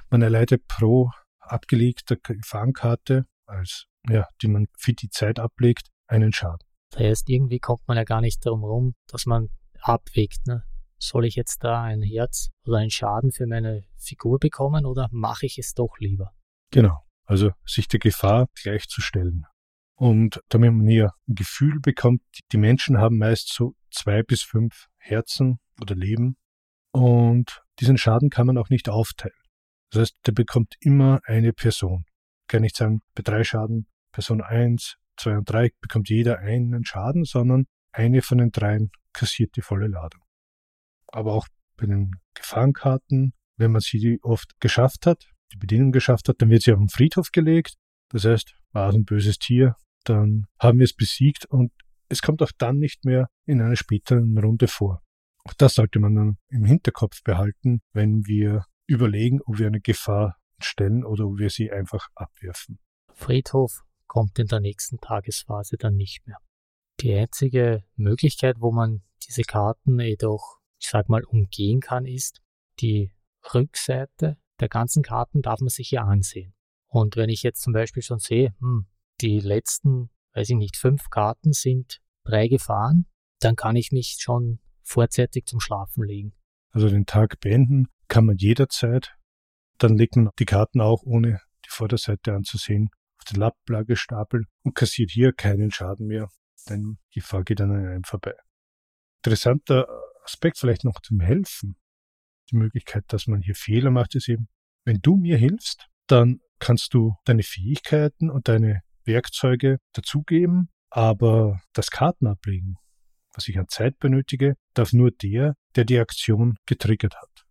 Man erleidet pro abgelegter Gefahrenkarte, als ja, die man für die Zeit ablegt, einen Schaden. Das heißt, irgendwie kommt man ja gar nicht darum rum, dass man abwägt. Ne? Soll ich jetzt da ein Herz oder einen Schaden für meine Figur bekommen oder mache ich es doch lieber? Genau, also sich der Gefahr gleichzustellen. Und damit man hier ein Gefühl bekommt, die Menschen haben meist so zwei bis fünf Herzen oder Leben. Und diesen Schaden kann man auch nicht aufteilen. Das heißt, der bekommt immer eine Person. Ich kann nicht sagen, bei drei Schaden, Person eins, zwei und drei bekommt jeder einen Schaden, sondern eine von den dreien kassiert die volle Ladung. Aber auch bei den Gefahrenkarten, wenn man sie oft geschafft hat, die Bedienung geschafft hat, dann wird sie auf den Friedhof gelegt. Das heißt, war es ein böses Tier, dann haben wir es besiegt und es kommt auch dann nicht mehr in einer späteren Runde vor. Auch das sollte man dann im Hinterkopf behalten, wenn wir überlegen, ob wir eine Gefahr stellen oder ob wir sie einfach abwerfen. Friedhof kommt in der nächsten Tagesphase dann nicht mehr. Die einzige Möglichkeit, wo man diese Karten jedoch, ich sag mal, umgehen kann, ist, die Rückseite der ganzen Karten darf man sich hier ansehen. Und wenn ich jetzt zum Beispiel schon sehe, hm, die letzten, weiß ich nicht, fünf Karten sind drei gefahren, dann kann ich mich schon vorzeitig zum Schlafen legen. Also den Tag beenden kann man jederzeit. Dann legt man die Karten auch, ohne die Vorderseite anzusehen, auf den Lapplagestapel und kassiert hier keinen Schaden mehr, denn die Gefahr geht an einem vorbei. Interessanter Aspekt vielleicht noch zum Helfen. Die Möglichkeit, dass man hier Fehler macht, ist eben, wenn du mir hilfst, dann kannst du deine Fähigkeiten und deine Werkzeuge dazugeben, aber das Kartenablegen, was ich an Zeit benötige, darf nur der, der die Aktion getriggert hat.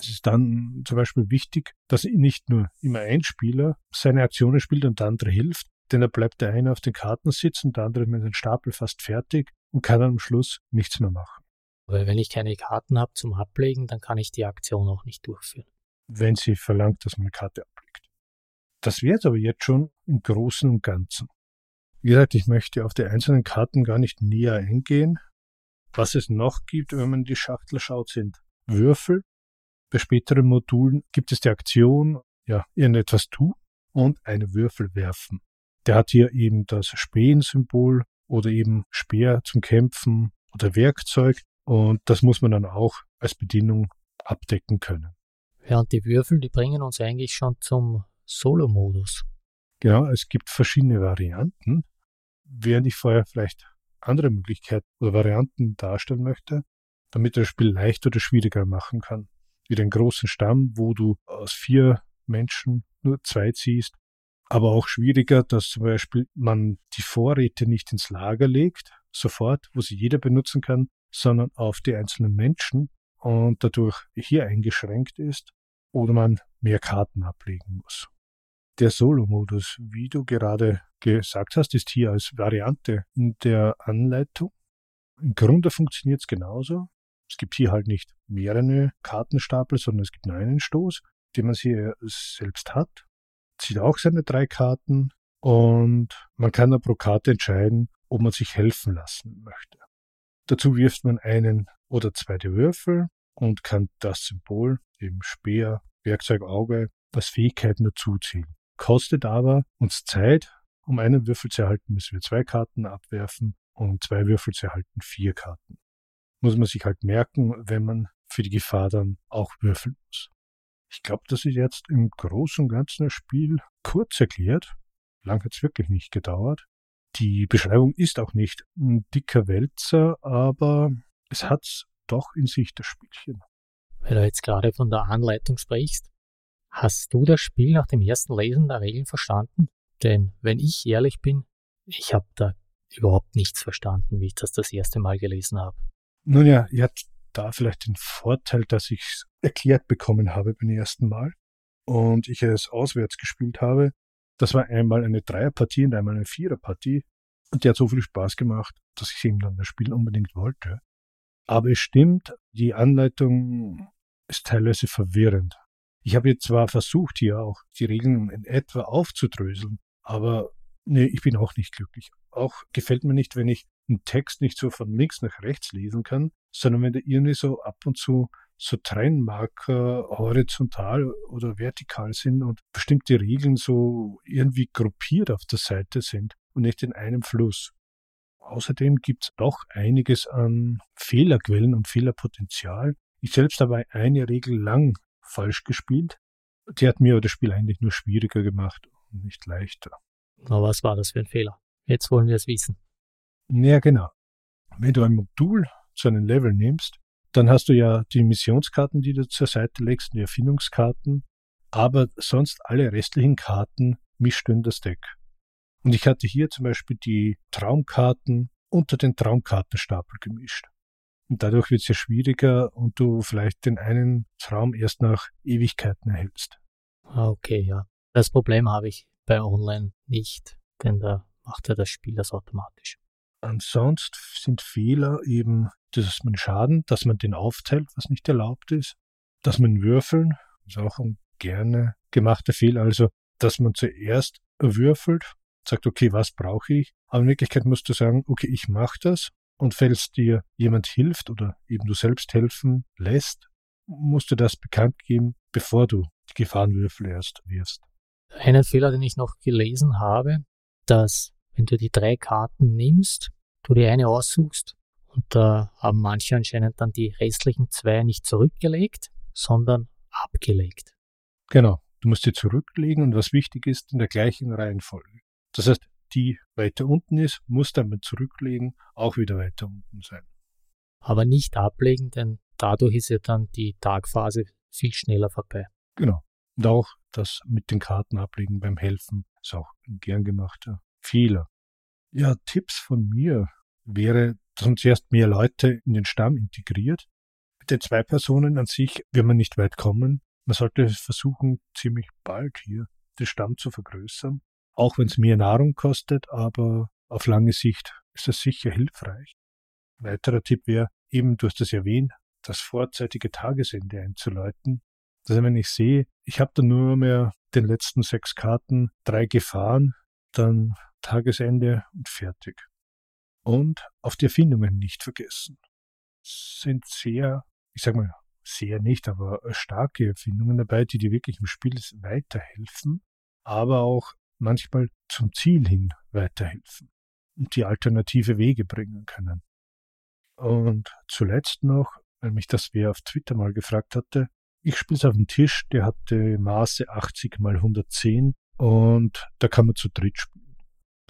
Es ist dann zum Beispiel wichtig, dass nicht nur immer ein Spieler seine Aktionen spielt und der andere hilft, denn da bleibt der eine auf den Karten sitzen, der andere mit dem Stapel fast fertig und kann am Schluss nichts mehr machen. Weil wenn ich keine Karten habe zum Ablegen, dann kann ich die Aktion auch nicht durchführen. Wenn sie verlangt, dass man eine Karte ablegt. Das wäre es aber jetzt schon im Großen und Ganzen. Wie gesagt, ich möchte auf die einzelnen Karten gar nicht näher eingehen. Was es noch gibt, wenn man in die Schachtel schaut, sind Würfel. Bei späteren Modulen gibt es die Aktion, ja, irgendetwas tun. und eine Würfel werfen. Der hat hier eben das Spähensymbol oder eben Speer zum Kämpfen oder Werkzeug und das muss man dann auch als Bedienung abdecken können. Ja, und die Würfel, die bringen uns eigentlich schon zum Solo-Modus. Genau, es gibt verschiedene Varianten. Während ich vorher vielleicht andere Möglichkeiten oder Varianten darstellen möchte, damit das Spiel leichter oder schwieriger machen kann. Wie den großen Stamm, wo du aus vier Menschen nur zwei ziehst, aber auch schwieriger, dass zum Beispiel man die Vorräte nicht ins Lager legt, sofort, wo sie jeder benutzen kann, sondern auf die einzelnen Menschen und dadurch hier eingeschränkt ist oder man mehr Karten ablegen muss. Der Solo-Modus, wie du gerade gesagt hast, ist hier als Variante in der Anleitung. Im Grunde funktioniert es genauso. Es gibt hier halt nicht mehrere Kartenstapel, sondern es gibt nur einen Stoß, den man hier selbst hat. Zieht auch seine drei Karten und man kann dann pro Karte entscheiden, ob man sich helfen lassen möchte. Dazu wirft man einen oder zweite Würfel und kann das Symbol, eben Speer, Werkzeug Auge, als Fähigkeiten dazuziehen. Kostet aber uns Zeit, um einen Würfel zu erhalten, müssen wir zwei Karten abwerfen um zwei Würfel zu erhalten vier Karten. Muss man sich halt merken, wenn man für die Gefahr dann auch würfeln muss. Ich glaube, das ist jetzt im Großen und Ganzen das Spiel kurz erklärt. Lang hat es wirklich nicht gedauert. Die Beschreibung ist auch nicht ein dicker Wälzer, aber es hat's doch in sich, das Spielchen. Weil du jetzt gerade von der Anleitung sprichst, hast du das Spiel nach dem ersten Lesen der Regeln verstanden? Denn wenn ich ehrlich bin, ich habe da überhaupt nichts verstanden, wie ich das das erste Mal gelesen habe. Nun ja, ihr habt da vielleicht den Vorteil, dass ich es erklärt bekommen habe beim ersten Mal und ich es auswärts gespielt habe. Das war einmal eine Dreierpartie und einmal eine Viererpartie. Und die hat so viel Spaß gemacht, dass ich eben dann das Spiel unbedingt wollte. Aber es stimmt, die Anleitung ist teilweise verwirrend. Ich habe jetzt zwar versucht, hier auch die Regeln in etwa aufzudröseln, aber nee, ich bin auch nicht glücklich. Auch gefällt mir nicht, wenn ich einen Text nicht so von links nach rechts lesen kann, sondern wenn da irgendwie so ab und zu so Trennmarker horizontal oder vertikal sind und bestimmte Regeln so irgendwie gruppiert auf der Seite sind und nicht in einem Fluss. Außerdem gibt es doch einiges an Fehlerquellen und Fehlerpotenzial. Ich selbst habe eine Regel lang falsch gespielt. Die hat mir das Spiel eigentlich nur schwieriger gemacht und nicht leichter. Na, was war das für ein Fehler? Jetzt wollen wir es wissen. Ja, genau. Wenn du ein Modul zu einem Level nimmst, dann hast du ja die Missionskarten, die du zur Seite legst, die Erfindungskarten, aber sonst alle restlichen Karten mischt du in das Deck. Und ich hatte hier zum Beispiel die Traumkarten unter den Traumkartenstapel gemischt. Und dadurch wird es ja schwieriger und du vielleicht den einen Traum erst nach Ewigkeiten erhältst. Ah, okay, ja. Das Problem habe ich bei Online nicht, denn da macht ja das Spiel das automatisch. Ansonsten sind Fehler eben, dass man Schaden, dass man den aufteilt, was nicht erlaubt ist, dass man würfeln, ist auch ein gerne gemachter Fehler, also dass man zuerst würfelt, sagt, okay, was brauche ich? Aber in Wirklichkeit musst du sagen, okay, ich mache das und falls dir jemand hilft oder eben du selbst helfen lässt, musst du das bekannt geben, bevor du die Gefahrenwürfel erst wirfst. Einen Fehler, den ich noch gelesen habe, dass wenn du die drei Karten nimmst, du die eine aussuchst und da haben manche anscheinend dann die restlichen zwei nicht zurückgelegt, sondern abgelegt. Genau, du musst sie zurücklegen und was wichtig ist, in der gleichen Reihenfolge. Das heißt, die weiter unten ist, muss dann mit zurücklegen auch wieder weiter unten sein. Aber nicht ablegen, denn dadurch ist ja dann die Tagphase viel schneller vorbei. Genau. Und auch das mit den Karten ablegen beim Helfen ist auch ein gern gemachter Fehler. Ja, Tipps von mir wäre, dass man zuerst mehr Leute in den Stamm integriert. Mit den zwei Personen an sich wird man nicht weit kommen. Man sollte versuchen, ziemlich bald hier den Stamm zu vergrößern auch wenn es mehr Nahrung kostet, aber auf lange Sicht ist das sicher hilfreich. Ein weiterer Tipp wäre, eben, du hast das erwähnt, das vorzeitige Tagesende einzuläuten. Also wenn ich sehe, ich habe da nur mehr den letzten sechs Karten, drei Gefahren, dann Tagesende und fertig. Und auf die Erfindungen nicht vergessen. Es sind sehr, ich sag mal, sehr nicht, aber starke Erfindungen dabei, die dir wirklich im Spiel weiterhelfen. aber auch manchmal zum Ziel hin weiterhelfen und die alternative Wege bringen können. Und zuletzt noch, weil mich das wer auf Twitter mal gefragt hatte, ich spiele es auf dem Tisch, der hatte Maße 80 mal 110 und da kann man zu dritt spielen.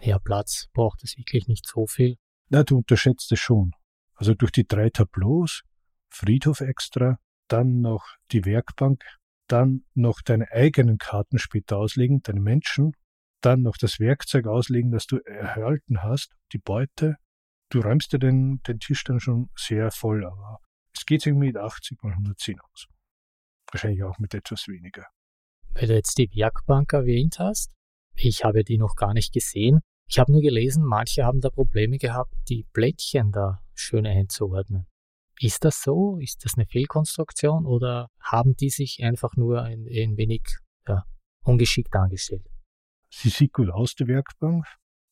Ja, Platz braucht es wirklich nicht so viel. Na, du unterschätzt es schon. Also durch die drei Tableaus, Friedhof extra, dann noch die Werkbank, dann noch deine eigenen Karten später auslegen, deine Menschen, dann noch das Werkzeug auslegen, das du erhalten hast, die Beute. Du räumst dir den, den Tisch dann schon sehr voll, aber es geht irgendwie mit 80 mal 110 aus. Wahrscheinlich auch mit etwas weniger. Weil du jetzt die Werkbank erwähnt hast, ich habe die noch gar nicht gesehen. Ich habe nur gelesen, manche haben da Probleme gehabt, die Blättchen da schön einzuordnen. Ist das so? Ist das eine Fehlkonstruktion oder haben die sich einfach nur ein, ein wenig ja, ungeschickt angestellt? Sie sieht gut aus, die Werkbank.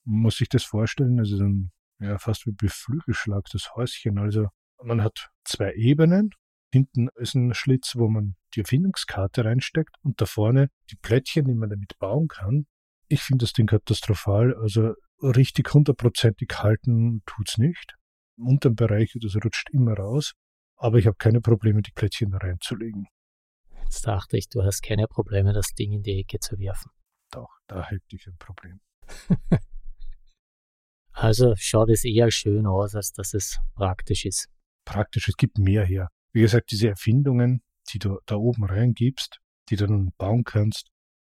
Man muss sich das vorstellen, also dann ja, fast wie beflügelschlag, das Häuschen. Also man hat zwei Ebenen. Hinten ist ein Schlitz, wo man die Erfindungskarte reinsteckt und da vorne die Plättchen, die man damit bauen kann. Ich finde das Ding katastrophal. Also richtig hundertprozentig halten tut's nicht. Im unteren Bereich, das rutscht immer raus. Aber ich habe keine Probleme, die Plättchen da reinzulegen. Jetzt dachte ich, du hast keine Probleme, das Ding in die Ecke zu werfen. Doch, da hätte ich ein Problem. [LAUGHS] also schaut es eher schön aus, als dass es praktisch ist. Praktisch, es gibt mehr her. Wie gesagt, diese Erfindungen, die du da oben reingibst, die du dann bauen kannst,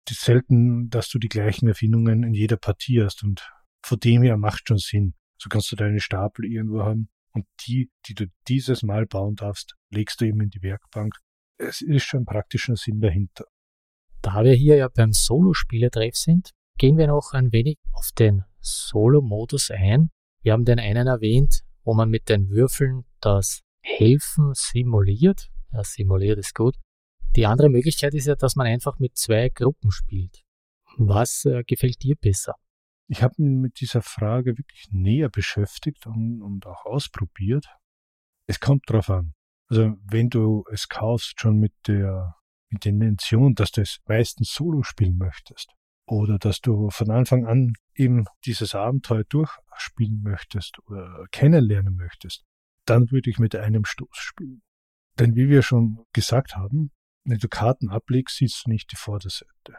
die selten, dass du die gleichen Erfindungen in jeder Partie hast und von dem her macht schon Sinn. So kannst du deine Stapel irgendwo haben und die, die du dieses Mal bauen darfst, legst du eben in die Werkbank. Es ist schon praktischer Sinn dahinter. Da wir hier ja beim Solo-Spieletreff sind, gehen wir noch ein wenig auf den Solo-Modus ein. Wir haben den einen erwähnt, wo man mit den Würfeln das Helfen simuliert. Ja, simuliert ist gut. Die andere Möglichkeit ist ja, dass man einfach mit zwei Gruppen spielt. Was äh, gefällt dir besser? Ich habe mich mit dieser Frage wirklich näher beschäftigt und, und auch ausprobiert. Es kommt drauf an. Also wenn du es kaufst schon mit der, mit der Intention, dass du es meistens solo spielen möchtest oder dass du von Anfang an eben dieses Abenteuer durchspielen möchtest oder kennenlernen möchtest, dann würde ich mit einem Stoß spielen. Denn wie wir schon gesagt haben, wenn du Karten ablegst, siehst du nicht die Vorderseite.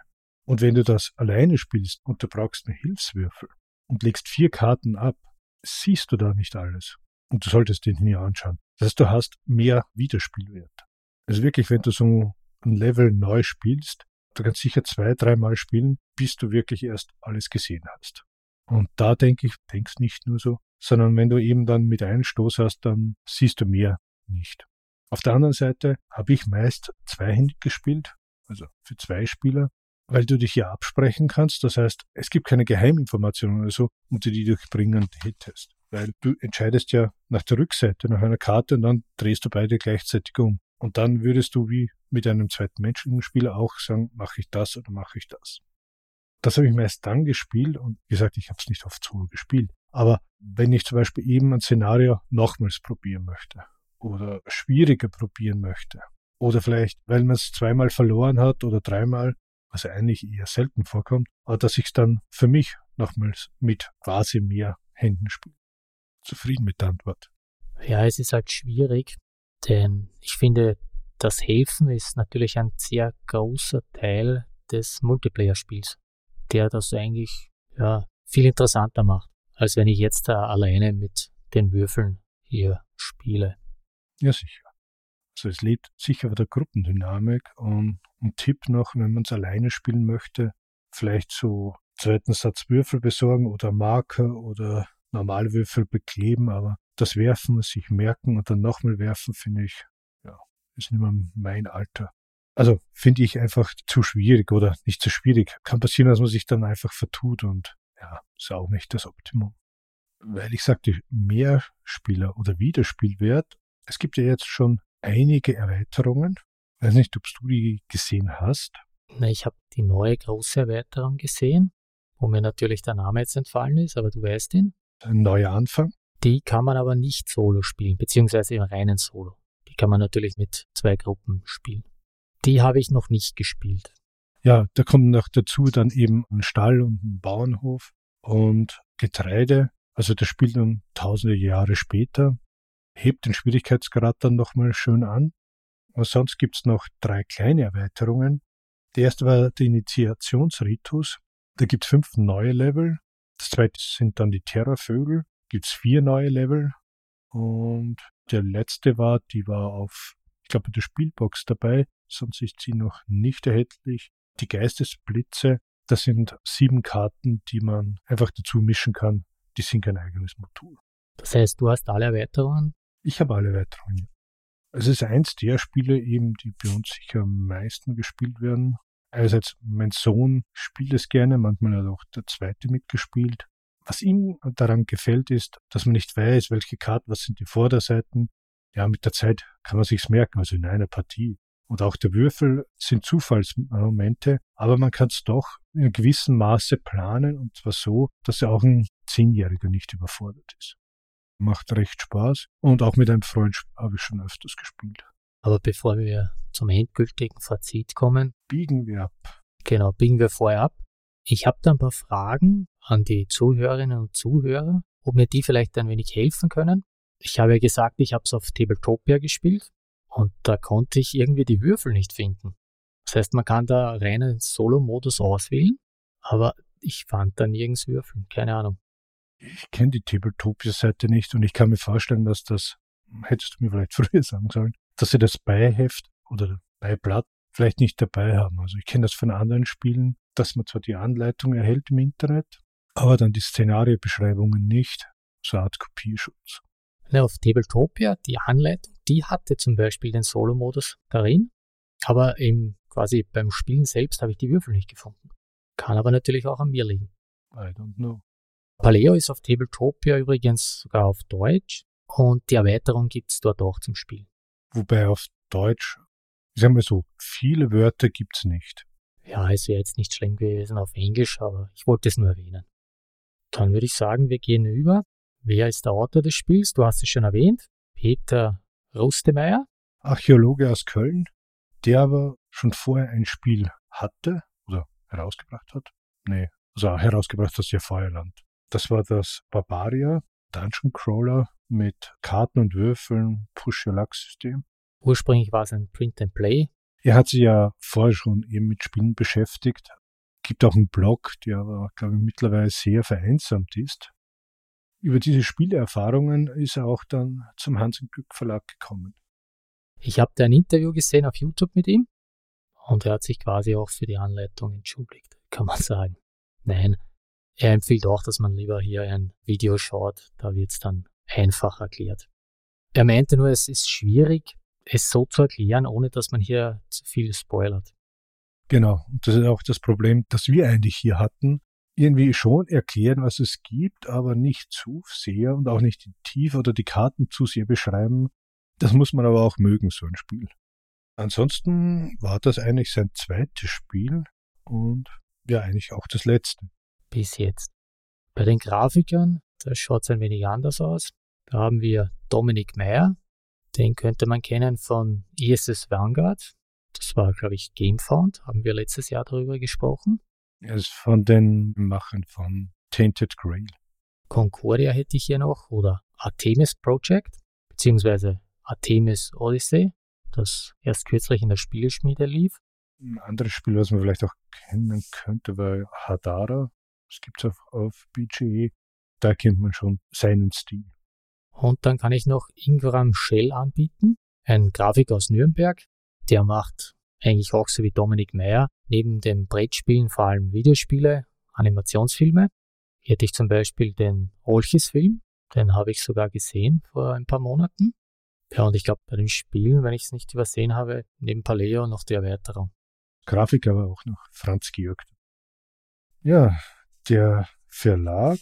Und wenn du das alleine spielst und du brauchst einen Hilfswürfel und legst vier Karten ab, siehst du da nicht alles. Und du solltest den hier anschauen. Das heißt, du hast mehr Wiederspielwert. Also wirklich, wenn du so ein Level neu spielst, du kannst sicher zwei, dreimal spielen, bis du wirklich erst alles gesehen hast. Und da denke ich, denkst nicht nur so, sondern wenn du eben dann mit einem Stoß hast, dann siehst du mehr nicht. Auf der anderen Seite habe ich meist zweihändig gespielt, also für zwei Spieler, weil du dich ja absprechen kannst. Das heißt, es gibt keine Geheiminformationen oder so, unter die du bringen hättest. Weil du entscheidest ja nach der Rückseite, nach einer Karte und dann drehst du beide gleichzeitig um. Und dann würdest du wie mit einem zweiten menschlichen Spieler auch sagen, mache ich das oder mache ich das. Das habe ich meist dann gespielt und wie gesagt, ich habe es nicht oft so gespielt. Aber wenn ich zum Beispiel eben ein Szenario nochmals probieren möchte oder schwieriger probieren möchte. Oder vielleicht, weil man es zweimal verloren hat oder dreimal, was eigentlich eher selten vorkommt, aber dass ich es dann für mich nochmals mit quasi mehr Händen spiele. Zufrieden mit der Antwort. Ja, es ist halt schwierig, denn ich finde, das Helfen ist natürlich ein sehr großer Teil des Multiplayer-Spiels, der das eigentlich ja, viel interessanter macht, als wenn ich jetzt da alleine mit den Würfeln hier spiele. Ja, sicher. Also es lebt sicher bei der Gruppendynamik und ein Tipp noch, wenn man es alleine spielen möchte, vielleicht so zweiten Satz Würfel besorgen oder Marker oder Normalwürfel bekleben, aber das Werfen, sich merken und dann nochmal werfen, finde ich, ja, ist nicht mehr mein Alter. Also finde ich einfach zu schwierig oder nicht zu schwierig. Kann passieren, dass man sich dann einfach vertut und ja, ist auch nicht das Optimum. Weil ich sagte, mehr Spieler oder Wiederspielwert es gibt ja jetzt schon einige Erweiterungen. Ich weiß nicht, ob du die gesehen hast. Na, ich habe die neue große Erweiterung gesehen, wo mir natürlich der Name jetzt entfallen ist, aber du weißt ihn. Ein neuer Anfang. Die kann man aber nicht solo spielen, beziehungsweise im reinen Solo. Die kann man natürlich mit zwei Gruppen spielen. Die habe ich noch nicht gespielt. Ja, da kommt noch dazu dann eben ein Stall und ein Bauernhof und Getreide. Also das spielt dann tausende Jahre später, hebt den Schwierigkeitsgrad dann nochmal schön an. Und sonst gibt's noch drei kleine Erweiterungen. Der erste war der Initiationsritus. Da gibt's fünf neue Level. Das zweite sind dann die Terrorvögel. Gibt's vier neue Level. Und der letzte war, die war auf, ich glaube, der Spielbox dabei. Sonst ist sie noch nicht erhältlich. Die Geistesblitze. Das sind sieben Karten, die man einfach dazu mischen kann. Die sind kein eigenes Modul. Das heißt, du hast alle Erweiterungen? Ich habe alle Erweiterungen. Es ist eins der Spiele eben, die bei uns sicher am meisten gespielt werden. Einerseits, mein Sohn spielt es gerne, manchmal hat auch der zweite mitgespielt. Was ihm daran gefällt, ist, dass man nicht weiß, welche Karten, was sind die Vorderseiten. Ja, mit der Zeit kann man sich's merken, also in einer Partie. Und auch der Würfel sind Zufallsmomente, aber man kann es doch in einem gewissen Maße planen und zwar so, dass ja auch ein Zehnjähriger nicht überfordert ist macht recht Spaß. Und auch mit einem Freund habe ich schon öfters gespielt. Aber bevor wir zum endgültigen Fazit kommen, biegen wir ab. Genau, biegen wir vorher ab. Ich habe da ein paar Fragen an die Zuhörerinnen und Zuhörer, ob mir die vielleicht ein wenig helfen können. Ich habe ja gesagt, ich habe es auf Tabletopia gespielt und da konnte ich irgendwie die Würfel nicht finden. Das heißt, man kann da reinen Solo-Modus auswählen, aber ich fand da nirgends Würfeln, keine Ahnung ich kenne die Tabletopia-Seite nicht und ich kann mir vorstellen, dass das, hättest du mir vielleicht [LAUGHS] früher sagen sollen, dass sie das Beiheft oder Beiblatt vielleicht nicht dabei haben. Also ich kenne das von anderen Spielen, dass man zwar die Anleitung erhält im Internet, aber dann die Szenariobeschreibungen nicht. So eine Art Kopierschutz. auf Tabletopia, die Anleitung, die hatte zum Beispiel den Solo-Modus darin, aber im, quasi beim Spielen selbst habe ich die Würfel nicht gefunden. Kann aber natürlich auch an mir liegen. I don't know. Paleo ist auf Tabletopia übrigens sogar auf Deutsch und die Erweiterung gibt es dort auch zum Spiel. Wobei auf Deutsch, ich sag mal so, viele Wörter gibt es nicht. Ja, es wäre jetzt nicht schlimm gewesen auf Englisch, aber ich wollte es nur erwähnen. Dann würde ich sagen, wir gehen über. Wer ist der Autor des Spiels? Du hast es schon erwähnt. Peter Rustemeyer. Archäologe aus Köln, der aber schon vorher ein Spiel hatte oder herausgebracht hat. Nee, also herausgebracht aus ihr Feuerland. Das war das Barbaria Dungeon Crawler mit Karten und Würfeln, Push-Your-Luck-System. Ursprünglich war es ein Print-and-Play. Er hat sich ja vorher schon eben mit Spielen beschäftigt. Gibt auch einen Blog, der aber, glaube ich, mittlerweile sehr vereinsamt ist. Über diese Spielerfahrungen ist er auch dann zum Hans Glück Verlag gekommen. Ich habe da ein Interview gesehen auf YouTube mit ihm und er hat sich quasi auch für die Anleitung entschuldigt, kann man sagen. Nein, er empfiehlt auch, dass man lieber hier ein Video schaut, da wird es dann einfach erklärt. Er meinte nur, es ist schwierig, es so zu erklären, ohne dass man hier zu viel spoilert. Genau, und das ist auch das Problem, das wir eigentlich hier hatten. Irgendwie schon erklären, was es gibt, aber nicht zu sehr und auch nicht die Tiefe oder die Karten zu sehr beschreiben. Das muss man aber auch mögen, so ein Spiel. Ansonsten war das eigentlich sein zweites Spiel und ja, eigentlich auch das letzte bis jetzt. Bei den Grafikern, da schaut es ein wenig anders aus. Da haben wir Dominik Meyer, den könnte man kennen von ISS Vanguard. Das war, glaube ich, Gamefound, haben wir letztes Jahr darüber gesprochen. Er ist von den Machern von Tainted Grail. Concordia hätte ich hier noch oder Artemis Project, beziehungsweise Artemis Odyssey, das erst kürzlich in der Spielschmiede lief. Ein anderes Spiel, was man vielleicht auch kennen könnte, war Hadara. Das gibt es auf, auf BGE. Da kennt man schon seinen Stil. Und dann kann ich noch Ingram Shell anbieten, ein Grafiker aus Nürnberg. Der macht eigentlich auch so wie Dominik Meyer neben dem Brettspielen vor allem Videospiele, Animationsfilme. Hier hätte ich zum Beispiel den Olchis-Film, den habe ich sogar gesehen vor ein paar Monaten. Ja, und ich glaube, bei dem Spielen, wenn ich es nicht übersehen habe, neben Paleo noch die Erweiterung. Grafiker war auch noch Franz Georg. Ja, der Verlag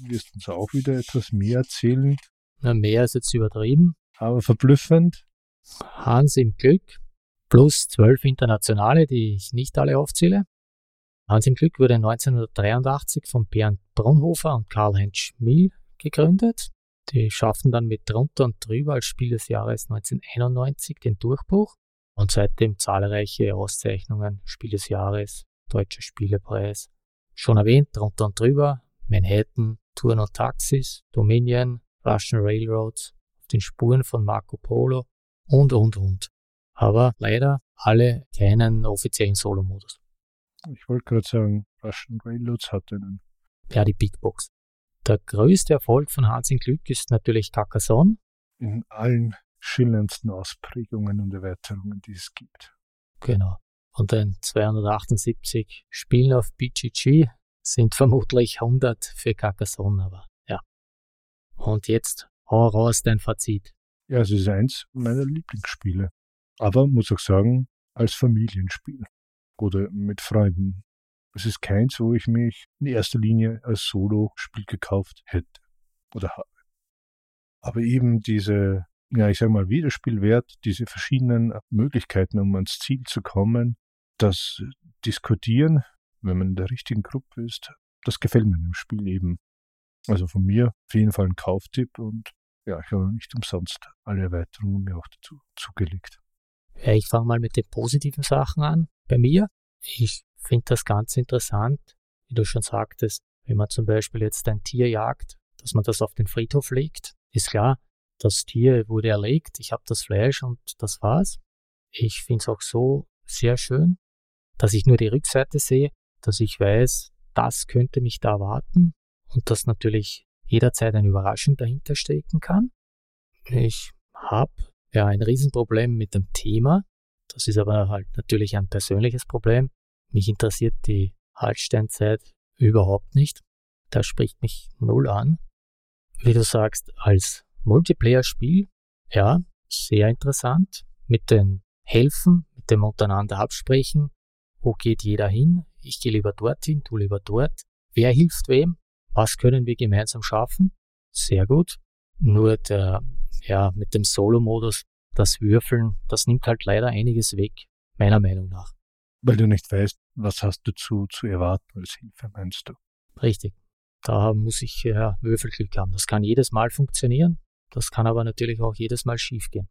wirst uns auch wieder etwas mehr erzählen. Na, mehr ist jetzt übertrieben. Aber verblüffend. Hans im Glück plus zwölf internationale, die ich nicht alle aufzähle. Hans im Glück wurde 1983 von Bernd Brunhofer und Karl-Heinz Schmiel gegründet. Die schaffen dann mit drunter und drüber als Spiel des Jahres 1991 den Durchbruch. und seitdem zahlreiche Auszeichnungen, Spiel des Jahres, Deutscher Spielepreis. Schon erwähnt, drunter und drüber, Manhattan, Touren und Taxis, Dominion, Russian Railroads, auf den Spuren von Marco Polo und, und, und. Aber leider alle keinen offiziellen Solo-Modus. Ich wollte gerade sagen, Russian Railroads hat einen. Ja, die Big Box. Der größte Erfolg von Hans in Glück ist natürlich Carcassonne. In allen schillerndsten Ausprägungen und Erweiterungen, die es gibt. Genau. Und den 278 Spielen auf BGG sind vermutlich 100 für Carcassonne, aber ja. Und jetzt hau raus dein Fazit. Ja, es ist eins meiner Lieblingsspiele. Aber muss auch sagen, als Familienspiel oder mit Freunden. Es ist keins, wo ich mich in erster Linie als Solo-Spiel gekauft hätte oder habe. Aber eben diese, ja, ich sag mal, Wiederspielwert, diese verschiedenen Möglichkeiten, um ans Ziel zu kommen, das Diskutieren, wenn man in der richtigen Gruppe ist, das gefällt mir im Spiel eben. Also von mir auf jeden Fall ein Kauftipp und ja, ich habe nicht umsonst alle Erweiterungen mir auch dazu zugelegt. Ja, ich fange mal mit den positiven Sachen an. Bei mir, ich finde das ganz interessant, wie du schon sagtest, wenn man zum Beispiel jetzt ein Tier jagt, dass man das auf den Friedhof legt, ist klar, das Tier wurde erlegt, ich habe das Fleisch und das war's. Ich finde es auch so sehr schön, dass ich nur die Rückseite sehe, dass ich weiß, das könnte mich da erwarten und dass natürlich jederzeit eine Überraschung dahinter stecken kann. Ich habe ja ein Riesenproblem mit dem Thema. Das ist aber halt natürlich ein persönliches Problem. Mich interessiert die Haltsteinzeit überhaupt nicht. Das spricht mich null an. Wie du sagst, als Multiplayer-Spiel, ja, sehr interessant. Mit den Helfen, mit dem untereinander absprechen. Wo geht jeder hin? Ich gehe lieber dorthin, du lieber dort. Wer hilft wem? Was können wir gemeinsam schaffen? Sehr gut. Nur der, ja, mit dem Solo-Modus, das Würfeln, das nimmt halt leider einiges weg, meiner Meinung nach. Weil du nicht weißt, was hast du zu, zu erwarten als Hilfe, meinst du? Richtig. Da muss ich ja Würfelglück haben. Das kann jedes Mal funktionieren. Das kann aber natürlich auch jedes Mal schiefgehen.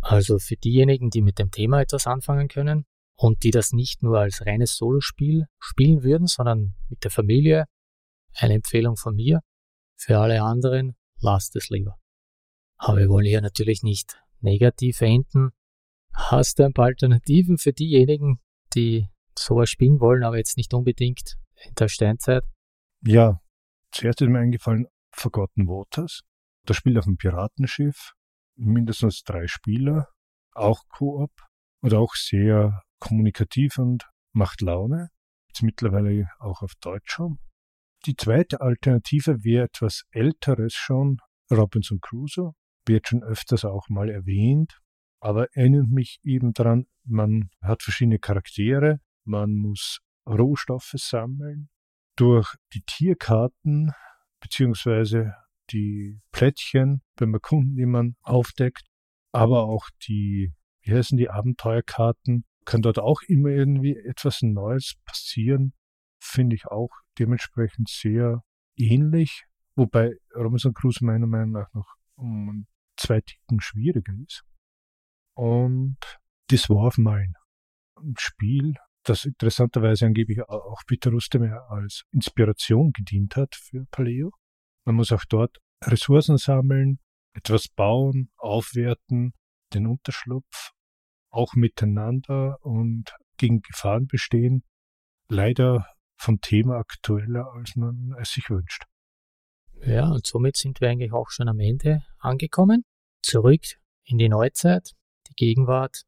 Also für diejenigen, die mit dem Thema etwas anfangen können und die das nicht nur als reines Solospiel spielen würden, sondern mit der Familie eine Empfehlung von mir. Für alle anderen, lasst es lieber. Aber wir wollen hier natürlich nicht negativ enden. Hast du ein paar Alternativen für diejenigen, die sowas spielen wollen, aber jetzt nicht unbedingt in der Steinzeit? Ja, zuerst ist mir eingefallen Forgotten Waters. Das spielt auf einem Piratenschiff, mindestens drei Spieler, auch Koop und auch sehr kommunikativ und macht Laune. Jetzt mittlerweile auch auf Deutsch schon. Die zweite Alternative wäre etwas älteres schon, Robinson Crusoe, wird schon öfters auch mal erwähnt, aber erinnert mich eben daran, man hat verschiedene Charaktere, man muss Rohstoffe sammeln, durch die Tierkarten beziehungsweise die Plättchen, wenn man Kunden, die man aufdeckt, aber auch die, wie heißen die Abenteuerkarten, kann dort auch immer irgendwie etwas Neues passieren finde ich auch dementsprechend sehr ähnlich, wobei Robinson Crusoe meiner Meinung nach noch um zwei Ticken schwieriger ist. Und das war auf mein ein Spiel, das interessanterweise angeblich auch Peter Rustemer als Inspiration gedient hat für Paleo. Man muss auch dort Ressourcen sammeln, etwas bauen, aufwerten, den Unterschlupf, auch miteinander und gegen Gefahren bestehen. Leider vom Thema aktueller, als man es sich wünscht. Ja, und somit sind wir eigentlich auch schon am Ende angekommen. Zurück in die Neuzeit, die Gegenwart.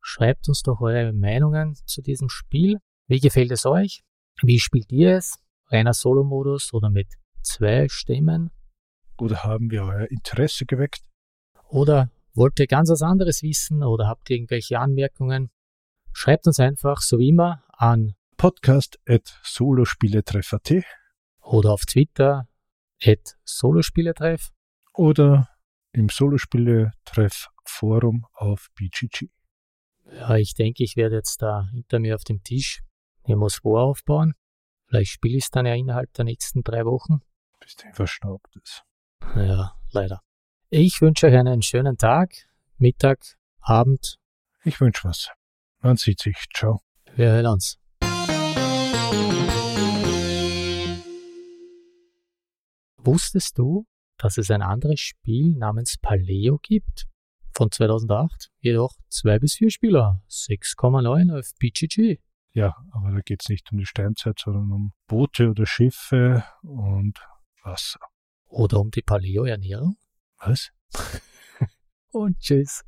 Schreibt uns doch eure Meinungen zu diesem Spiel. Wie gefällt es euch? Wie spielt ihr es? Reiner Solo-Modus oder mit zwei Stimmen? Oder haben wir euer Interesse geweckt? Oder wollt ihr ganz was anderes wissen oder habt ihr irgendwelche Anmerkungen? Schreibt uns einfach, so wie immer, an podcast at solospieletreff.at oder auf Twitter at solospieletreff oder im Solospieletreff Forum auf BGG. Ja, ich denke, ich werde jetzt da hinter mir auf dem Tisch Nemos War aufbauen. Vielleicht spiele ich es dann ja innerhalb der nächsten drei Wochen. Bis du verstaubt ist. Ja, leider. Ich wünsche euch einen schönen Tag, Mittag, Abend. Ich wünsche was. Man sieht sich. Ciao. Wir hören uns. Wusstest du, dass es ein anderes Spiel namens Paleo gibt? Von 2008, jedoch zwei bis vier Spieler, 6,9 auf BGG. Ja, aber da geht es nicht um die Steinzeit, sondern um Boote oder Schiffe und Wasser. Oder um die Paleo-Ernährung. Was? Und tschüss.